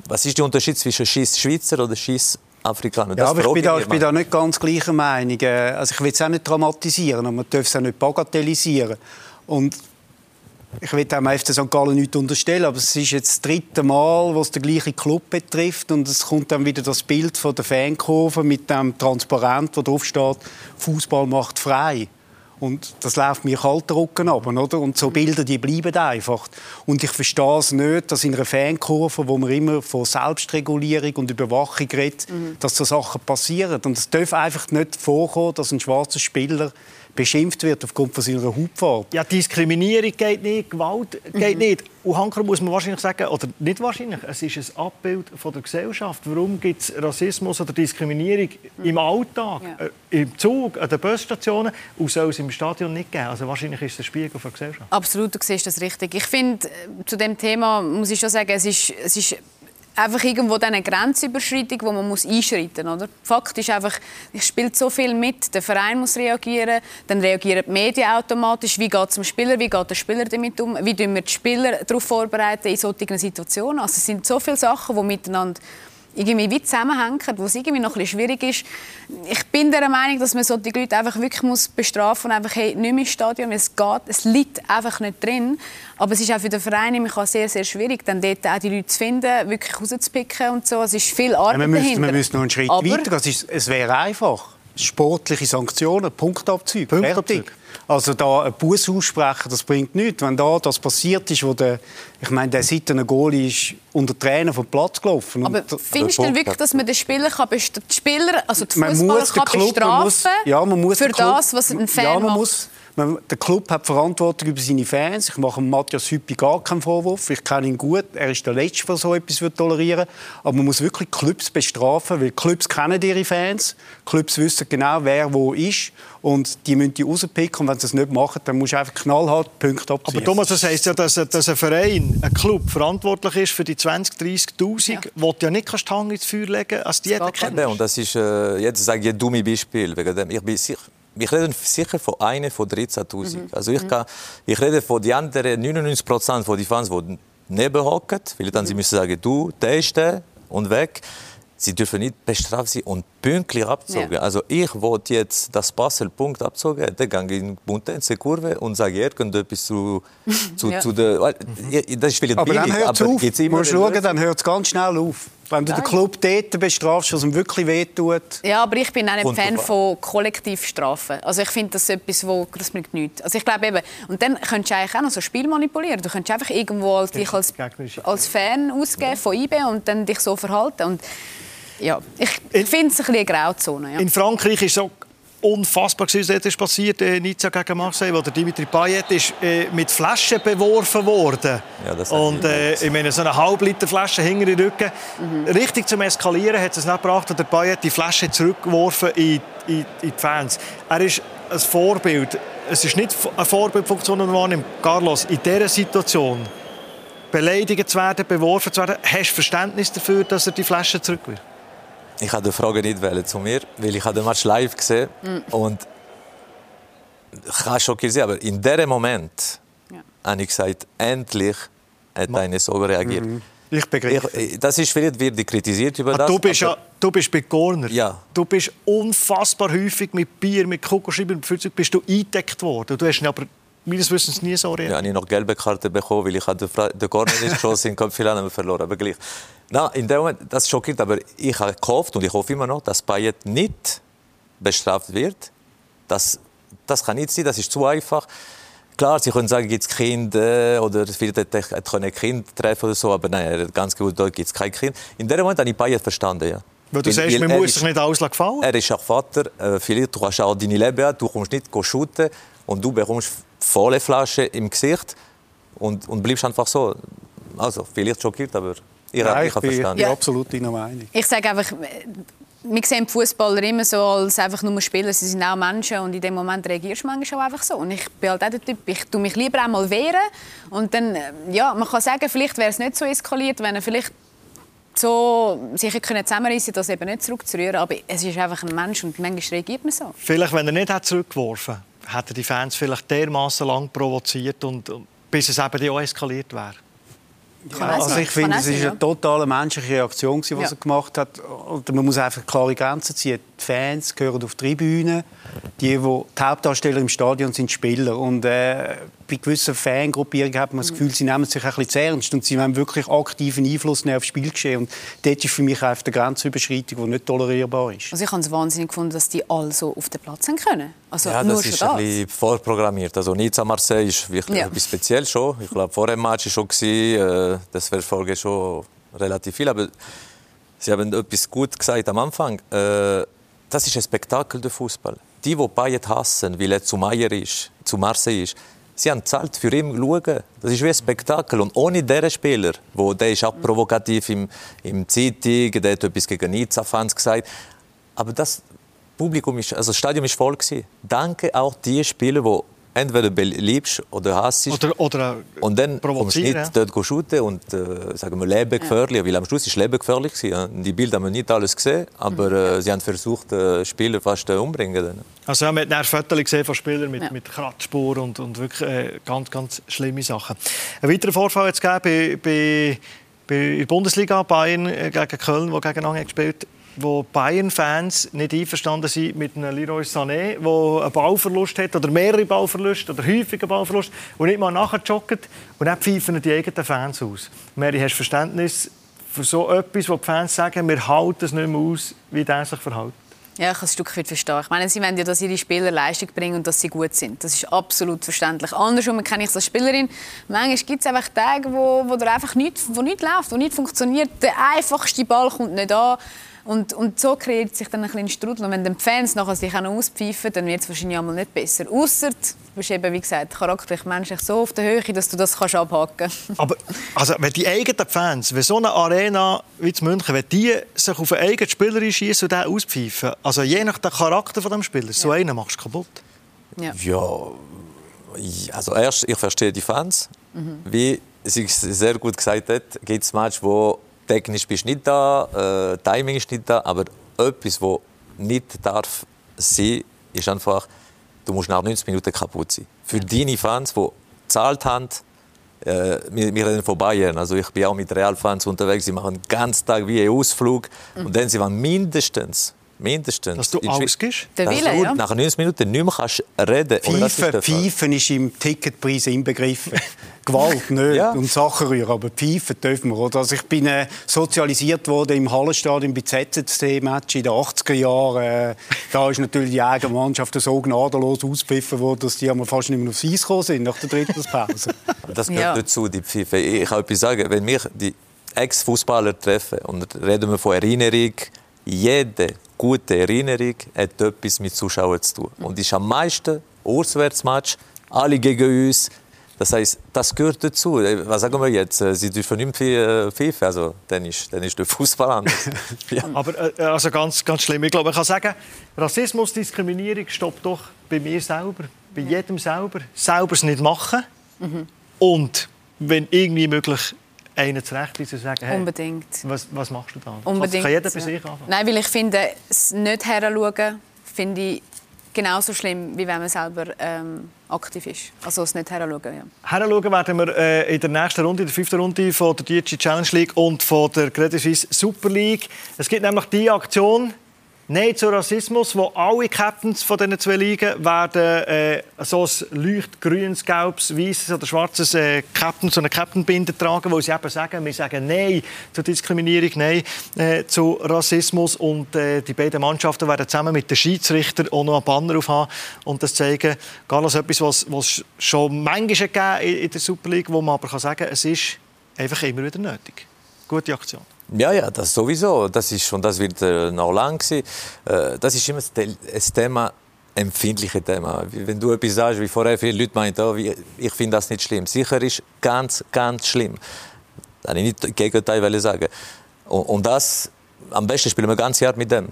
was ist der Unterschied zwischen Schiss Schweizer oder Schiss Afrikaner? Das ja, aber ich bin, da, ich bin da nicht ganz gleicher Meinung. Äh, also ich will es auch nicht dramatisieren, aber man darf es auch nicht bagatellisieren. Und ich will dem FC St. Gallen nichts unterstellen, aber es ist jetzt das dritte Mal, was der gleiche Club betrifft und es kommt dann wieder das Bild von der Fankurve mit dem Transparent, wo drauf steht, Fußball macht frei. Und das läuft mir kalter Rücken ab, oder? Und so Bilder, die bleiben einfach. Und ich verstehe es nicht, dass in einer Fankurve, wo man immer von Selbstregulierung und Überwachung redet, mhm. dass so Sachen passieren. Und es darf einfach nicht vorkommen, dass ein schwarzer Spieler beschimpft wird aufgrund von seiner Hautfarbe. Ja, Diskriminierung geht nicht, Gewalt geht mhm. nicht. Und Hanker muss man wahrscheinlich sagen, oder nicht wahrscheinlich, es ist ein Abbild von der Gesellschaft. Warum gibt es Rassismus oder Diskriminierung mhm. im Alltag, ja. äh, im Zug, an den Busstationen und soll es im Stadion nicht geben? Also wahrscheinlich ist es ein Spiegel der Gesellschaft. Absolut, du siehst das richtig. Ich finde, äh, zu dem Thema muss ich schon sagen, es ist, es ist einfach irgendwo eine Grenzüberschreitung, wo man muss einschreiten muss. Fakt ist einfach, es spielt so viel mit. Der Verein muss reagieren, dann reagieren die Medien automatisch. Wie geht es dem Spieler, wie geht der Spieler damit um? Wie tun wir die Spieler darauf vorbereiten in solchen Situationen? Also es sind so viele Sachen, die miteinander irgendwie wie zusammenhängen, wo es irgendwie noch ein bisschen schwierig ist. Ich bin der Meinung, dass man solche Leute einfach wirklich muss bestrafen und einfach hey, nicht mehr ins Stadion, es geht, es liegt einfach nicht drin. Aber es ist auch für den Verein sehr, sehr schwierig, dann dort auch die Leute zu finden, wirklich rauszupicken und so. Es ist viel Arbeit ja, wir müssen, Wir müssen noch einen Schritt Aber weiter. Es, ist, es wäre einfach. Sportliche Sanktionen, Punktabzug, Punktabzug. fertig. Also da einen Bus aussprechen, das bringt nichts. Wenn da das passiert ist, wo der, ich meine, der Seitener Goalie ist unter Tränen vom Platz gelaufen. Aber findest du denn wirklich, dass man den Spieler, kann die Spieler also die Fußballer kann Club, bestrafen muss, ja, man muss für das, was ein Fan ja, man macht? Muss, man, der Club hat Verantwortung über seine Fans. Ich mache Matthias Hüppi gar keinen Vorwurf. Ich kenne ihn gut. Er ist der Letzte, der so etwas tolerieren würde. Aber man muss wirklich Clubs bestrafen, weil Clubs kennen ihre Fans. Clubs wissen genau, wer wo ist. Und die müssen die rauspicken. Und wenn sie das nicht machen, dann muss du einfach knallhart Punkte abziehen. Aber Thomas, das heisst ja, dass, dass ein Verein, ein Club verantwortlich ist für die 20.000, 30'000, ja. wo du ja nicht kannst die Hand ins Feuer legen kannst, als die jeder kennt. Und das ist, äh, jetzt sage ich ein dummes Beispiel. Wegen dem. Ich bin sicher, wir reden sicher von einer von 13.000. Mhm. Also ich, mhm. kann, ich rede von den anderen 99 Prozent von den Fans, die neben hocken, weil dann mhm. sie müssen sagen, du, der ist der und weg. Sie dürfen nicht bestraft sein und pünktlich abzogen. Ja. Also ich wollte jetzt das Basel Punkt abzogen, dann gehe ich in die Kurve und sage irgendetwas zu, zu, ja. zu der... Das ist vielleicht aber billig, dann hört aber auf. Immer musst schauen, dann hört es ganz schnell auf. Wenn du Nein. den Club dort bestrafst, was ihm wirklich wehtut. Ja, aber ich bin auch nicht Fan von Kollektivstrafen. Also ich finde das etwas, wo das bringt nichts. Also ich glaube eben, und dann könntest du eigentlich auch noch so ein Spiel manipulieren. Du könntest einfach irgendwo dich als, als Fan ausgeben von IB und dann dich so verhalten. Und ja, ich finde es ein bisschen eine Grauzone. Ja. In Frankreich ist so unfassbar was dort ist passiert, äh, Nizza gegen Marseille, wo der Dimitri Payet ist äh, mit Flaschen beworfen worden. Ja, das und äh, ich meine, so eine halbliter Flasche hinter den Rücken. Mhm. Richtig zum Eskalieren hat es nicht gebracht, und der Payet die Flasche zurückgeworfen in, in, in die Fans. Er ist ein Vorbild. Es ist nicht eine Vorbildfunktion, die man wahrnimmt. Carlos, in dieser Situation beleidigt zu werden, beworfen zu werden, hast du Verständnis dafür, dass er die Flasche zurückwirft? Ich habe die Frage nicht wählen zu mir, weil ich den Match live gesehen mm. und ich habe schon gesehen, aber in diesem Moment ja. habe ich gesagt, endlich hat einer so reagiert. Mhm. Ich begreife. das ist vielleicht wird kritisiert über ah, das. Du bist, ja, du bist bei Corner. Ja. Du bist unfassbar häufig mit Bier, mit Kugelschreiber, mit bist du eingedeckt worden. Du hast aber meines Wissens nie so reagiert. Ja, ich habe noch gelbe Karte bekommen, weil ich den, Corner nicht geschossen habe, viel an verloren, aber gleich. Na, in dem Moment, das schockiert, aber ich habe gehofft und ich hoffe immer noch, dass Payet nicht bestraft wird. Das, das kann nicht sein, das ist zu einfach. Klar, Sie können sagen, gibt es Kinder oder vielleicht hat ein Kind treffen oder so, aber nein, ganz gut, dort gibt es kein Kind. In dem Moment habe ich Payet verstanden, ja. Weil du sagst, man muss sich nicht alles gefallen Er ist auch Vater, äh, vielleicht du hast auch deine Leben, du kommst nicht shooten und du bekommst volle Flasche im Gesicht und, und bleibst einfach so. Also, vielleicht schockiert, aber ich, ja, ich, ich bin verstanden. Ja. absolut deiner Meinung. Ich sage einfach, wir sehen die Fußballer immer so als einfach nur Spieler. Sie sind auch Menschen und in dem Moment reagierst du manchmal auch einfach so. Und ich bin halt auch der Typ, ich tue mich lieber einmal wehren und dann, ja, man kann sagen, vielleicht wäre es nicht so eskaliert, wenn er vielleicht so sicher können zusammenreißen, das eben nicht zurückzurühren. Aber es ist einfach ein Mensch und manchmal reagiert man so. Vielleicht, wenn er nicht hat zurückgeworfen hat, hätten die Fans vielleicht dermaßen lang provoziert und bis es eben auch eskaliert wäre. Ja, also ich finde, es war eine totale menschliche Reaktion, die ja. er gemacht hat. Und man muss einfach klare Grenzen ziehen. Die Fans gehören auf die Tribüne. Die, die, die Hauptdarsteller im Stadion sind Spieler. Und äh, bei gewissen Fangruppierungen hat man das Gefühl, sie nehmen sich ein bisschen zu ernst und sie wollen wirklich aktiven Einfluss nehmen auf das Spielgeschehen. Und dort ist für mich einfach eine Grenzüberschreitung, die nicht tolerierbar ist. Also ich habe es wahnsinnig gefunden, dass die alle so auf den Platz haben können. Also ja, nur das ist das. ein bisschen vorprogrammiert. Also Nizza Marseille ist wirklich Ja. etwas speziell schon. Ich glaube, vor dem Match war schon gewesen, äh, das verfolge schon relativ viel. Aber Sie haben etwas gut gesagt am Anfang. Äh, das ist ein Spektakel der Fußball. Die, die Payet hassen, weil er zu Meier ist, zu Marseille ist, sie haben zahlt für ihn schauen. Das ist wie ein Spektakel. Und ohne diesen Spieler, wo der ist auch provokativ im, im Zeitung, der hat etwas gegen Nizza-Fans gesagt. Aber das Publikum ist, also das Stadion ist voll gewesen. Danke auch die Spieler, die entweder beliebst oder hasst. Oder, oder Und dann kommst du nicht dort shooten und äh, sagen wir lebensgefährlich, weil am Schluss ist lebensgefährlich gewesen. ja. Die Bilder haben wir nicht alles gesehen, aber äh, sie haben versucht, äh, Spieler fast äh, umbringen. Dann. Also ja, man hat Fotos gesehen von Spielern mit, Ja. mit Kratzspuren und, und wirklich äh, ganz, ganz schlimme Sachen. Ein weiterer Vorfall jetzt gegeben bei, bei, bei der Bundesliga Bayern äh, gegen Köln, wo gegeneinander gespielt wo Bayern-Fans nicht einverstanden sind mit einem Leroy Sané, der einen Ballverlust hat oder mehrere Ballverluste oder häufigen Ballverlust und nicht mal nachher joggt und dann pfeifen die eigenen Fans aus. Mary, hast du Verständnis für so etwas, wo die Fans sagen, wir halten es nicht mehr aus, wie der sich verhält? Ja, ich kann ein Stück weit verstehen. Ich meine, sie wollen ja, dass ihre Spieler Leistung bringen und dass sie gut sind. Das ist absolut verständlich. Andersrum kenne ich es als Spielerin. Manchmal gibt es einfach Tage, wo, wo einfach nichts, wo nichts läuft, wo nichts funktioniert. Der einfachste Ball kommt nicht an. Und, und so kreiert sich dann ein kleiner Strudel. Und wenn dann die Fans nachher sich auch noch auspfeifen, dann wird es wahrscheinlich einmal nicht besser. Ausser, du bist eben, wie gesagt, charakterlich, menschlich so auf der Höhe, dass du das kannst abhaken kannst. Aber also, wenn die eigenen Fans, wenn so eine Arena wie in München, wenn die sich auf einen eigenen Spieler einschießen und den auspfeifen, also je nach dem Charakter von dem Spieler, so einen machst du kaputt. Ja. Ja, also erst, ich verstehe die Fans. Wie sie sehr gut gesagt hat, gibt es Matches, wo technisch bist nicht da, äh, Timing ist nicht da, aber etwas, wo nicht darf sein, ist einfach, du musst nach 90 Minuten kaputt sein. Für deine Fans, die gezahlt haben, äh, wir, wir reden von Bayern, also ich bin auch mit Real-Fans unterwegs, sie machen den ganzen Tag wie einen Ausflug. Und dann sie waren mindestens, mindestens, Dass du Schwe- ausgehst. Der dass Wille, du ja. nach 90 Minuten nicht mehr kannst reden Pfeifen. Pfeifen ist im Ticketpreis inbegriffen. Gewalt nicht Ja. und Sachen rühren, aber Pfeifen dürfen wir. Oder? Also ich bin äh, sozialisiert worden im Hallenstadion bei ZZC-Match in den 80er Jahren. Äh, da ist natürlich die eigene Mannschaft so gnadenlos auspfiffen worden, dass die fast nicht mehr aufs Eis gekommen sind nach der dritten Pause. Das gehört Ja. dazu, die Pfeife. Ich kann etwas sagen, wenn wir die Ex-Fußballer treffen und reden wir von Erinnerung, jede gute Erinnerung hat etwas mit Zuschauern zu tun. Und ist am meisten Auswärtsmatch, alle gegen uns. Das heißt, das gehört dazu. Was sagen wir jetzt? Sie dürfen nicht mehr pfeifen. Also, dann ist, dann ist der Fußball anders. ja. Aber äh, also ganz, ganz schlimm. Ich glaube, man kann sagen, Rassismus, Diskriminierung stoppt doch bei mir selber, bei jedem selber. Selber es nicht machen. Und wenn irgendwie möglich, einen zurechtweisen und sagen, hey, Unbedingt. was, was machst du da? Unbedingt. Kann jeder bei sich anfangen. Nein, weil ich finde, das nicht heranschauen, finde ich genauso schlimm, wie wenn man selber ähm, aktiv ist. Also das nicht heranschauen, ja. Heranschauen werden wir äh, in der nächsten Runde, in der fünften Runde von der Deutschen Challenge League und von der Credit Suisse Super League. Es gibt nämlich die Aktion Nein zu Rassismus, wo alle Captains von diesen zwei Ligen werden äh, so ein leuchtgrünes, gelbes, weißes oder schwarzes äh, Captain, so eine Captain-Binde tragen, wo sie eben sagen, wir sagen Nein zur Diskriminierung, Nein äh, zu Rassismus und äh, die beiden Mannschaften werden zusammen mit den Schiedsrichtern auch noch einen Banner aufhaben und das zeigen, Carlos, etwas, was, was schon manchmal gegeben in, in der Super League, wo man aber kann sagen, es ist einfach immer wieder nötig. Gute Aktion. Ja, ja, das sowieso. Das ist und das wird äh, noch lang sein. Äh, das ist immer ein Thema, empfindliche Thema. Wenn du etwas sagst, wie vorher viele Leute meinten, oh, ich finde das nicht schlimm. Sicher ist ganz, ganz schlimm. Wollte ich nicht das Gegenteil sagen. Und, und das, am besten spielen wir ganz hart mit dem.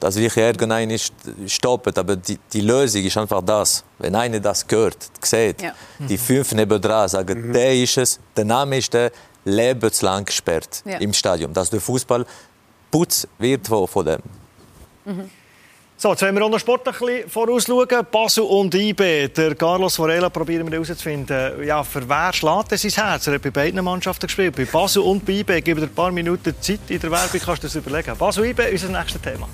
Dass wirklich irgendein ist stoppt. Aber die, die Lösung ist einfach das. Wenn einer das hört, sieht, Ja. die fünf nebendran sagen, der ist es, der Name ist der, lebenslang gesperrt Ja. im Stadion. Dass der Fußball putz wird von, von dem. So, jetzt wollen wir auch noch Sport ein bisschen vorausschauen. Basel und IB. Der Carlos Varela probieren wir herauszufinden, ja, für wer schlägt er sein Herz? Er hat bei beiden Mannschaften gespielt. Bei Basel und bei IB. Gebe dir ein paar Minuten Zeit in der Werbung, kannst du das überlegen. Basel IB, unser nächstes Thema.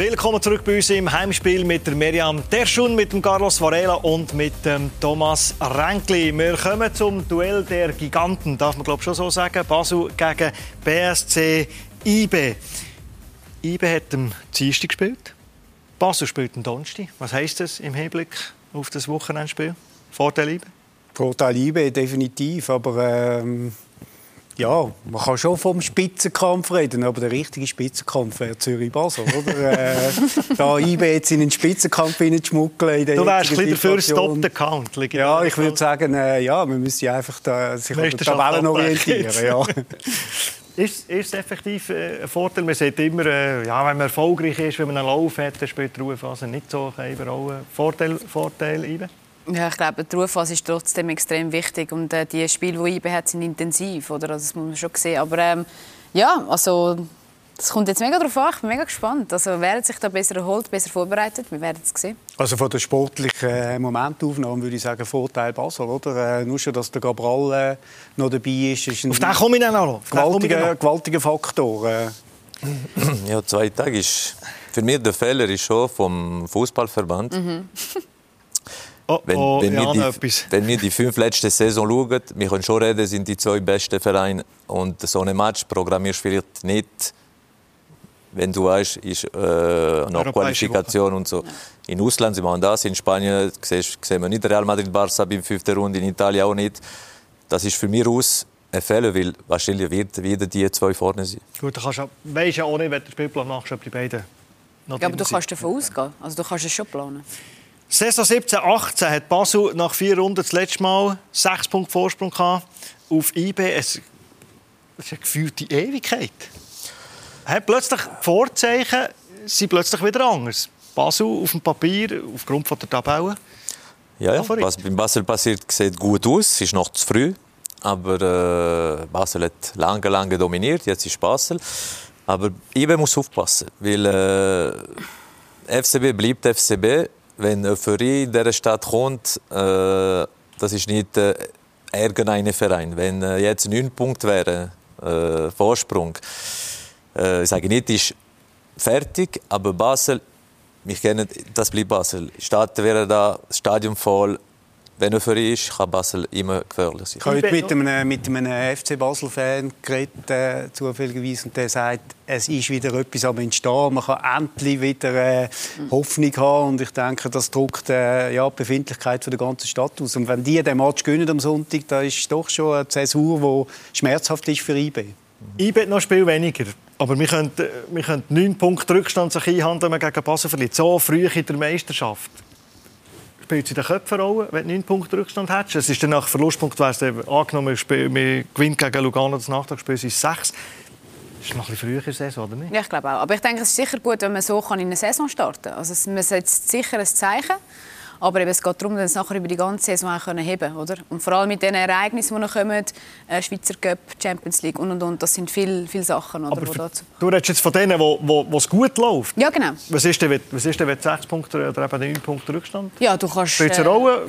Willkommen zurück bei uns im Heimspiel mit der Miriam Terschun, mit dem Carlos Varela und mit dem Thomas Renkli. Wir kommen zum Duell der Giganten, darf man glaube schon so sagen. Basel gegen BSC IB. IB hat am Dienstag gespielt. Basel spielt am Donnerstag. Was heisst das im Hinblick auf das Wochenendspiel? Vorteil IB? Vorteil IB definitiv, aber ähm, ja, man kann schon vom Spitzenkampf reden, aber der richtige Spitzenkampf wäre Zürich-Basel, oder? äh, da IB jetzt in den Spitzenkampf hineinschmuggeln. Du wärst ein bisschen dafür Stop the Count. Ja, ich würde sagen, äh, ja, man müsste einfach da, sich an den Tabellen orientieren. Ja. Ist, ist es effektiv äh, ein Vorteil? Man sieht immer, äh, ja, wenn man erfolgreich ist, wenn man einen Lauf hat, dann spielt die Ruhephase nicht so eine Vorteil, Vorteil IBE? Ja, ich glaube, die Ruhephase ist trotzdem extrem wichtig und äh, die Spiele, die IBE hat, sind intensiv, oder? Also, das muss man schon sehen. Aber ähm, ja, also das kommt jetzt mega darauf an. Ich bin mega gespannt. Also, wer sich da besser erholt, besser vorbereitet, wir werden es sehen. Also von der sportlichen äh, Momentaufnahme würde ich sagen Vorteil Basel, oder? Äh, nur schon, dass der Gabral äh, noch dabei ist, ist ein Auf den komme ich dann noch. Gewaltiger, gewaltiger Faktor. Äh. Ja, zwei Tage ist für mich der Fehler ist schon vom Fußballverband. Mhm. Oh, wenn, oh, wenn, ja, wir die, wenn, wir die, fünf letzte Saison schauen, wir können schon reden, sind die zwei besten Vereine. Und so ein Match programmierst du vielleicht nicht, wenn du weißt, ist äh, noch Qualifikation und so. In Ausland sind wir das, in Spanien sehen wir nicht Real Madrid-Barça beim fünften Runde, in Italien auch nicht. Das ist für mich aus ein Fehler, weil wahrscheinlich wird wieder die zwei vorne sein. Gut, du kannst, weißt ja auch nicht, wenn du den Spielplan machst, ob die beiden ja, aber du kannst davon ausgehen. Also du kannst es schon planen. Saison 17-18 hat Basel nach vier Runden das letzte Mal sechs Punkte Vorsprung gehabt auf IB. Es ist eine gefühlte Ewigkeit. Hat plötzlich die Vorzeichen sind plötzlich wieder anders. Basel auf dem Papier, aufgrund von der Tabelle. Ja, ja. was bei Basel passiert, sieht gut aus. Es ist noch zu früh. Aber äh, Basel hat lange, lange dominiert. Jetzt ist Basel. Aber IB muss aufpassen, weil äh, FCB bleibt FCB wenn Euphorie in dieser Stadt kommt, äh, das ist nicht äh, irgendein Verein. Wenn äh, jetzt neun Punkte wären, äh, Vorsprung, äh, ich sage nicht, ist fertig, aber Basel, mich kennen, das bleibt Basel. Stadt wäre da, Stadion voll, wenn er für ist, kann Basel immer gefährlich sein. Ich habe heute mit einem, mit einem FC Basel-Fan geredet, äh, zufälligerweise, und der sagt, es ist wieder etwas am Entstehen. Man kann endlich wieder äh, Hoffnung haben. Und ich denke, das drückt äh, ja, die Befindlichkeit der ganzen Stadt aus. Und wenn die den Match gewinnen am Sonntag, dann ist es doch schon eine Zäsur, die schmerzhaft ist für IB. IB hat noch ein Spiel weniger. Aber wir können, wir können neun Punkte Rückstand sich einhandeln, wenn man gegen Basel verliert. So früh in der Meisterschaft spielt es in den Köpfen Rolle, wenn du 9 Punkte Rückstand hättest. Es ist dann nach Verlustpunkt, wärst du angenommen, wir gewinnen gegen Lugano das Nachtragsspiel, sind es 6. Das ist noch ein bisschen früher Saison, oder nicht? Ja, ich glaube auch. Aber ich denke, es ist sicher gut, wenn man so in eine Saison starten kann. Also man setzt sicher ein Zeichen. Aber eben, es geht darum, dass nachher über die ganze Saison können heben oder? Und vor allem mit den Ereignissen, die noch kommen, äh, Schweizer Cup, Champions League und und und, das sind viele viel Sachen. Oder, Aber für. Du redest jetzt von denen, wo, wo, wo es gut läuft. Ja, genau. Was ist denn, was ist denn wenn 6 Punkte oder eben 9 Punkte Rückstand? Ja, du kannst... Spielt es eine Rolle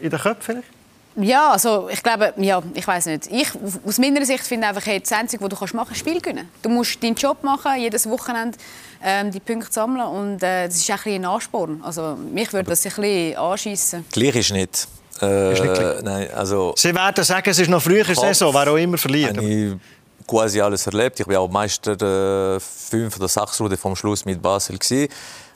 in den Köpfen vielleicht? Ja, also ich glaube, ja, ich weiß nicht. Ich, aus meiner Sicht finde einfach, hey, das Einzige, was du kannst machen kannst, Spiel gewinnen. Du musst deinen Job machen, jedes Wochenende ähm, die Punkte sammeln und äh, das ist ein, ein Ansporn. Also mich würde das ein bisschen anschiessen. Gleich ist nicht. Äh, ist nicht nein, also, Sie werden sagen, es ist noch früher Saison, wer auch immer verliert. Ich quasi alles erlebt. Ich war auch Meister äh, fünf oder sechs Runden vom Schluss mit Basel gewesen.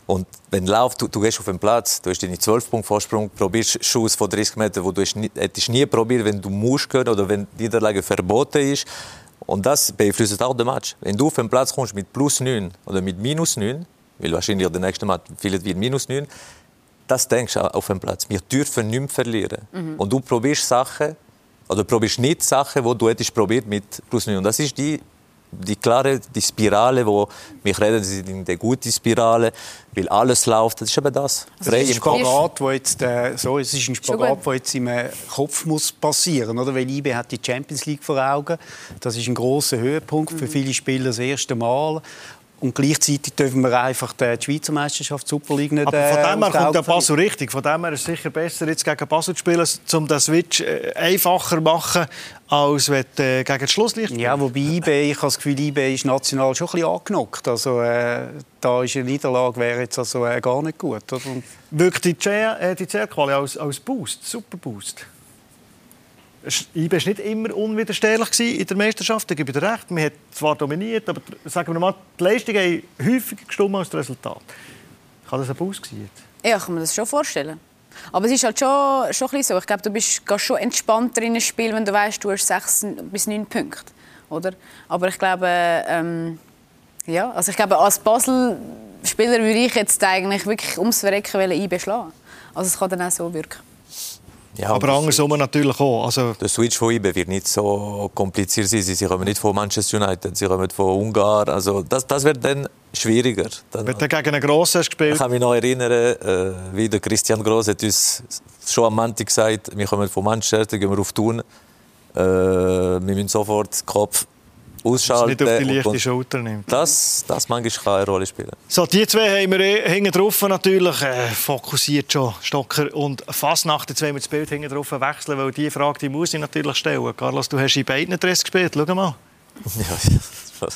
Und wenn du läufst, du, du, gehst auf den Platz, du hast deine 12 Punkte Vorsprung, probierst Schuss von 30 Metern, wo du nie, hättest nie probiert, wenn du musst gehen oder wenn die Niederlage verboten ist. Und das beeinflusst auch den Match. Wenn du auf den Platz kommst mit plus 9 oder mit minus 9, weil wahrscheinlich der nächste Match vielleicht wird minus 9, das denkst du auf dem Platz. Wir dürfen nicht mehr verlieren. Mhm. Und du probierst Sachen, oder probierst nicht Sachen, die du hättest probiert mit plus 9. Und das ist die die klare die Spirale, wo wir reden, sind in der gute Spirale, weil alles läuft. Das ist eben das. Also es ist ein Spagat, wo jetzt, äh, so, es ist ein Spagat, wo jetzt im äh, Kopf muss passieren, oder? Weil IB hat die Champions League vor Augen. Das ist ein großer Höhepunkt für viele Spieler das erste Mal. Und gleichzeitig dürfen wir einfach die Schweizer Meisterschaft Super League nicht Aber von äh, dem her kommt der Basel richtig. Von dem her ist es sicher besser, jetzt gegen Basel zu spielen, um den Switch äh, einfacher zu machen, als wenn du äh, gegen das Schlusslicht. Ja, wobei IB, ich habe das Gefühl, IB ist national schon ein bisschen angenockt. Also äh, da ist eine Niederlage wäre jetzt also äh, gar nicht gut. Oder? Wirkt die CR-Quali als, als Boost, super Boost? IB war nicht immer unwiderstehlich in der Meisterschaft, da gebe ich dir recht. Man hat zwar dominiert, aber sagen wir mal, die Leistungen haben häufiger gestimmt als das Resultat. Kann das ein Boost sein? Ja, kann mir das schon vorstellen. Aber es ist halt schon, schon ein so. Ich glaube, du bist schon entspannter in ein Spiel, wenn du weißt, du hast sechs bis neun Punkte. Oder? Aber ich glaube, ähm, ja, also ich glaube, als Basel-Spieler würde ich jetzt eigentlich wirklich ums Verrecken wollen einbeschlagen. Also es kann dann auch so wirken. Ja, Aber andersrum natürlich auch. Also, Der Switch von IB wird nicht so kompliziert sein. Sie kommen nicht von Manchester United, sie kommen von Ungarn. Also das, das wird dann schwieriger. Dann, wenn du gegen einen Grossen hast ich gespielt kann mich noch erinnern, äh, wie der Christian Gross hat uns schon am Montag gesagt, wir kommen von Manchester, gehen wir auf Thun. Äh, wir müssen sofort den Kopf ausschalten. nicht auf die leichte Schulter nimmt. das, das manchmal kann eine Rolle spielen. So, die zwei haben wir eh hinten drauf natürlich äh, fokussiert schon. Stocker und Fasnacht. Jetzt wollen wir das Bild hinten drauf wechseln, weil die Frage die muss ich natürlich stellen. Carlos, du hast in beiden Dress gespielt. Schau mal. Ja,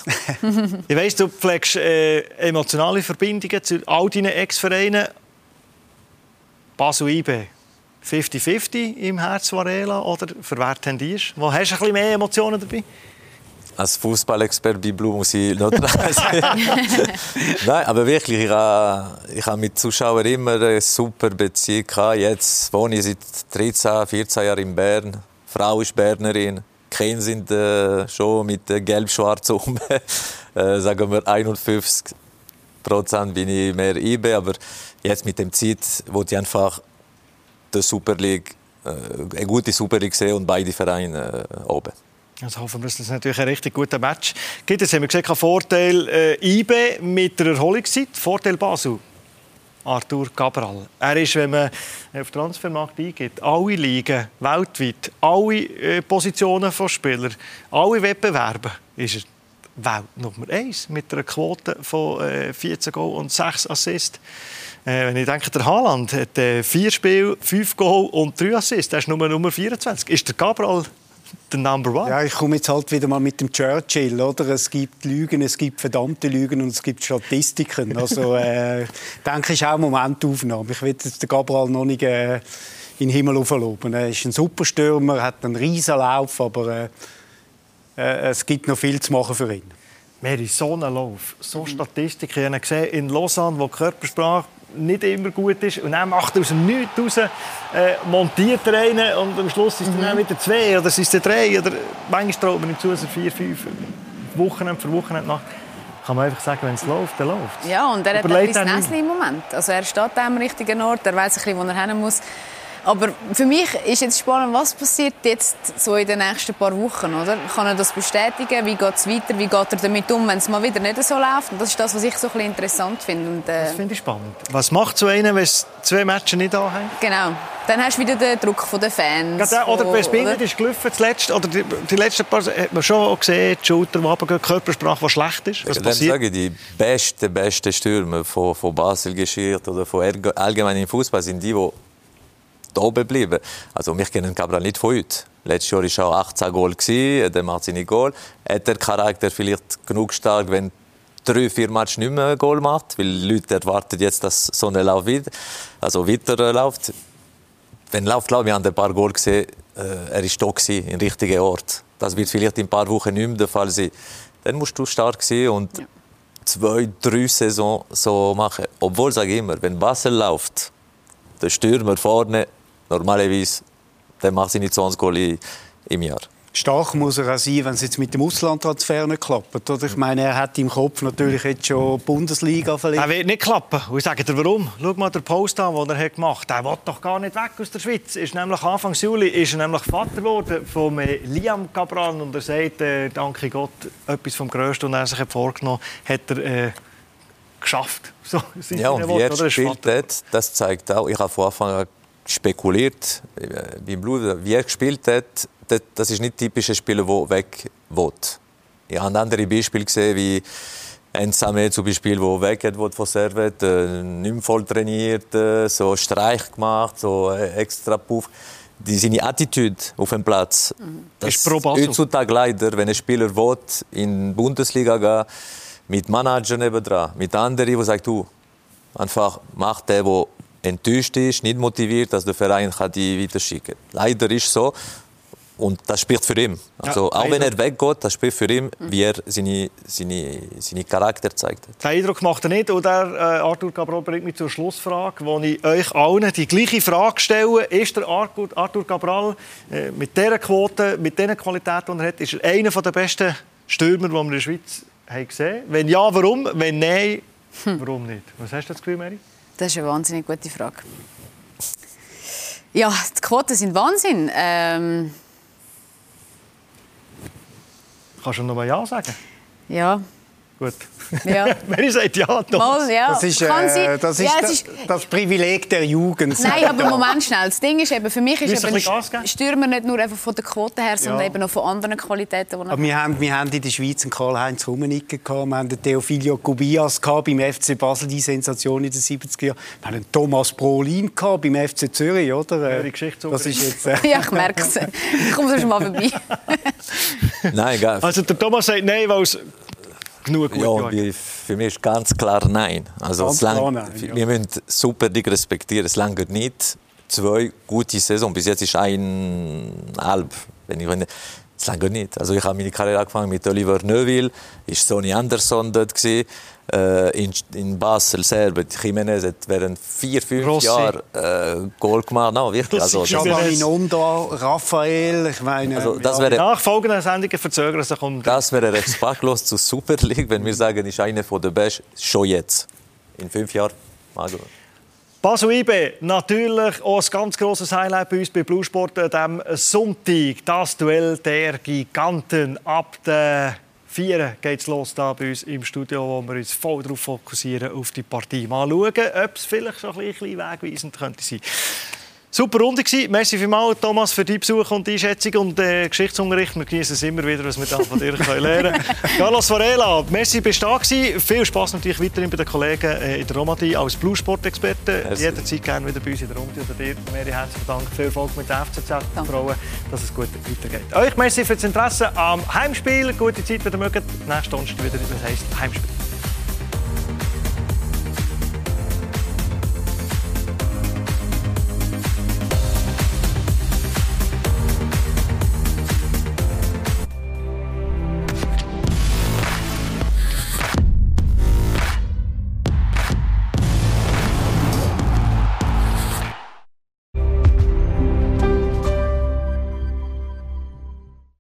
Ich weiss, du pflegst äh, emotionale Verbindungen zu all deinen Ex-Vereinen. Basel IB. 50-50 im Herz Varela oder für wer tendierst? Wo hast du ein bisschen mehr Emotionen dabei? Als Fußballexperte bei Blue muss ich neutral sein. Nein, aber wirklich, ich habe, ich habe mit Zuschauern immer eine super Beziehung gehabt. Jetzt wohne ich seit 13, 14 Jahren in Bern. Die Frau ist Bernerin. Kinder sind äh, schon mit äh, gelb-schwarz um. äh, sagen wir 51 Prozent bin ich mehr IB. Aber jetzt mit dem Zeit, wo ich einfach die Super League, äh, eine gute Super League sehe und beide Vereine äh, oben. Also hoffen wir, dass das natürlich ein richtig guter Match gibt. Jetzt haben wir gesehen, Vorteil äh, IB mit der Erholungszeit. Vorteil Basel. Arthur Cabral. Er ist, wenn man auf Transfermarkt eingeht, alle Ligen weltweit, alle äh, Positionen von Spielern, alle Wettbewerbe, ist er Welt Nummer 1 mit einer Quote von äh, 14 Goal und 6 Assists. Äh, wenn ich denke, der Haaland hat äh, 4 Spiele, 5 Goal und 3 Assists. Der ist Nummer, Nummer 24. Ist der Cabral der Number One? Ja, ich komme jetzt halt wieder mal mit dem Churchill, oder? Es gibt Lügen, es gibt verdammte Lügen und es gibt Statistiken. Also, äh, ich denke, es ist auch eine Momentaufnahme. Ich will jetzt den Gabriel noch nicht äh, in den Himmel aufloben. Er ist ein super Stürmer, hat einen riesen Lauf, aber äh, äh, es gibt noch viel zu machen für ihn. Mary, so einen Lauf, so Statistiken. Ich habe gesehen in Lausanne, wo Körpersprache nicht immer gut ist. Und dann macht er aus dem Nichts raus, äh, montiert er einen und am Schluss sind es dann wieder zwei oder es dann drei. Oder manchmal traut man ihm zu, dass er vier, fünf Wochenende für Wochenende macht. Kann man einfach sagen, wenn es läuft, dann läuft es. Ja, und er hat ein bisschen er Näschen im Moment. Also er steht am richtigen Ort, er weiß ein bisschen, wo er hin muss. Aber für mich ist jetzt spannend, was passiert jetzt so in den nächsten paar Wochen, oder? Kann er das bestätigen? Wie geht es weiter? Wie geht er damit um, wenn es mal wieder nicht so läuft? Und das ist das, was ich so ein bisschen interessant finde. Und, äh, Das finde ich spannend. Was macht so einer, wenn es zwei Matches nicht anhängt? genau. Dann hast du wieder den Druck von den Fans. Gerade, Oder bei Spinner ist gelaufen, zuletzt, oder die, die letzten paar hat man schon auch gesehen, die Schulter, die runtergehen, die Körpersprache, die schlecht ist. Was Dann passiert? sage ich, die besten, besten Stürmer von, von Basel geschieht oder von im Fußball sind die, die da oben bleiben. Also wir kennen Cabral nicht von heute. Letztes Jahr war er auch 18 Goal, gewesen, der macht seine Goal. Hat der Charakter vielleicht genug stark, wenn drei, vier Matches nicht mehr Goal macht? Weil die Leute erwarten jetzt, dass so ein Lauf wieder, also weiterläuft. Wenn er läuft, glaube ich, haben ein paar Goal gesehen, äh, er war da gewesen, im richtigen Ort. Das wird vielleicht in ein paar Wochen nicht mehr der Fall sein. Dann musst du stark sein und zwei, drei Saison so machen. Obwohl, sage ich immer, wenn Basel läuft, der Stürmer vorne, normalerweise, der macht seine 20 Goal im Jahr. Stark muss er auch sein, wenn es jetzt mit dem Auslandtransfer nicht klappt. Oder? Ich meine, er hat im Kopf natürlich jetzt schon die Bundesliga verletzt. Er wird nicht klappen. Und ich sage dir warum. Schau mal den Post an, den er hat gemacht hat. Er will doch gar nicht weg aus der Schweiz. Ist nämlich Anfang Juli ist er nämlich Vater geworden von äh, Liam Cabral. Und er sagt, äh, danke Gott, etwas vom Größten, was er sich hat vorgenommen hat, er äh, geschafft. So, Ja, und wie Worte, er? Er hat, das zeigt auch, ich habe von Anfang an spekuliert, äh, beim Blut, wie er gespielt hat, das, ist nicht typisch ein Spieler, der weg will. Ich habe andere Beispiele gesehen, wie Ensame zum Beispiel, der weggeht von Servet, äh, nicht mehr voll trainiert, äh, so Streich gemacht, so äh, extra Puff. Die, seine Attitüde auf dem Platz. Das Ist. Heutzutage leider, wenn ein Spieler will, in die Bundesliga gehen mit Manager nebendran, mit anderen, die sagen, du, einfach mach den, der enttäuscht ist, nicht motiviert, dass der Verein kann die weiterschicken kann. Leider ist es so. Und das spricht für ihn. Also, auch wenn er weggeht, das spricht für ihn, wie er seine, seine, seine Charakter zeigt. Den Eindruck macht er nicht. Und der, äh, Arthur Cabral bringt mich zur Schlussfrage, wo ich euch allen die gleiche Frage stelle. Ist der Arthur, Arthur Cabral äh, mit dieser Quote, mit diesen Qualitäten, die er hat, ist er einer der besten Stürmer, die wir in der Schweiz haben gesehen Wenn ja, warum? Wenn nein, warum nicht? Was hast du das Gefühl, Mary? Das ist eine wahnsinnig gute Frage. Ja, die Quoten sind Wahnsinn. Ähm, Kannst du noch mal Ja sagen? ja, Gut. ja. Mary sagt Ja, Thomas. Mal, ja. Das ist, äh, das, ist ja, das, ist, das Privileg der Jugend. Nein, aber Moment schnell. Das Ding ist eben, für mich ist eben ein? Stürmer nicht nur einfach von der Quote her, sondern Ja. eben auch von anderen Qualitäten. Die er Aber wir haben, wir haben in der Schweiz einen Karl-Heinz Rummenigge gehabt, wir haben den Theophilio Kubias gehabt, beim FC Basel, die Sensation in den 70er Jahren. Wir haben einen Thomas Brolin gehabt, beim FC Zürich, oder? Ja, die Geschichte das ist jetzt... Äh, Ja, ich merke es. Ich komme schon mal vorbei. Nein, egal. Also der Thomas sagt Nein, weil es genug gut Ja, wie- für mich ist ganz klar nein. Also Ganz lang, klar nein, ja. Wir müssen super dich respektieren. Es lange nicht zwei gute Saison. Bis jetzt ist ein halb. Wenn ich, wenn, es lange nicht. Also ich habe meine Karriere angefangen mit Oliver Neuville, ist Sonny Anderson dort gewesen. Äh, in, in Basel selber, Jiménez hat während vier, fünf Rossi. Jahren äh, Goal gemacht. No, wirklich. Also, das. Giovanni Nonda, Raphael, ich meine... also, das ja. wäre Nachfolgende Sendungen verzögern sich um... Das wäre respektlos zur Super League, wenn wir sagen, ist einer der Besten schon jetzt. In fünf Jahren. Mal. Basel IB, natürlich auch ein ganz grosses Highlight bei uns bei Blue Sport an diesem Sonntag. Das Duell der Giganten. Ab der 4 geht es los da bei uns im Studio, wo wir uns voll darauf fokussieren, auf die Partie. Mal schauen, ob es vielleicht schon ein bisschen wegweisend könnte sein Super Runde gewesen. Merci vielmals, Thomas, für deinen Besuch und die Einschätzung und äh, Geschichtsunterricht. Wir genießen es immer wieder, was wir da von dir können lernen können. Carlos Varela, merci, bist du da gewesen. Viel Spass natürlich weiterhin bei den Kollegen äh, in der Romandie als Blue Sport-Experte. Merci. Jederzeit gerne wieder bei uns in der Runde oder dir. Mary, herzlichen Dank. Viel Erfolg mit der FCZ Danke. Frauen, dass es gut weitergeht. Euch merci für das Interesse am Heimspiel. Gute Zeit, wenn ihr mögt. Nächste Stunde wieder, das heisst Heimspiel.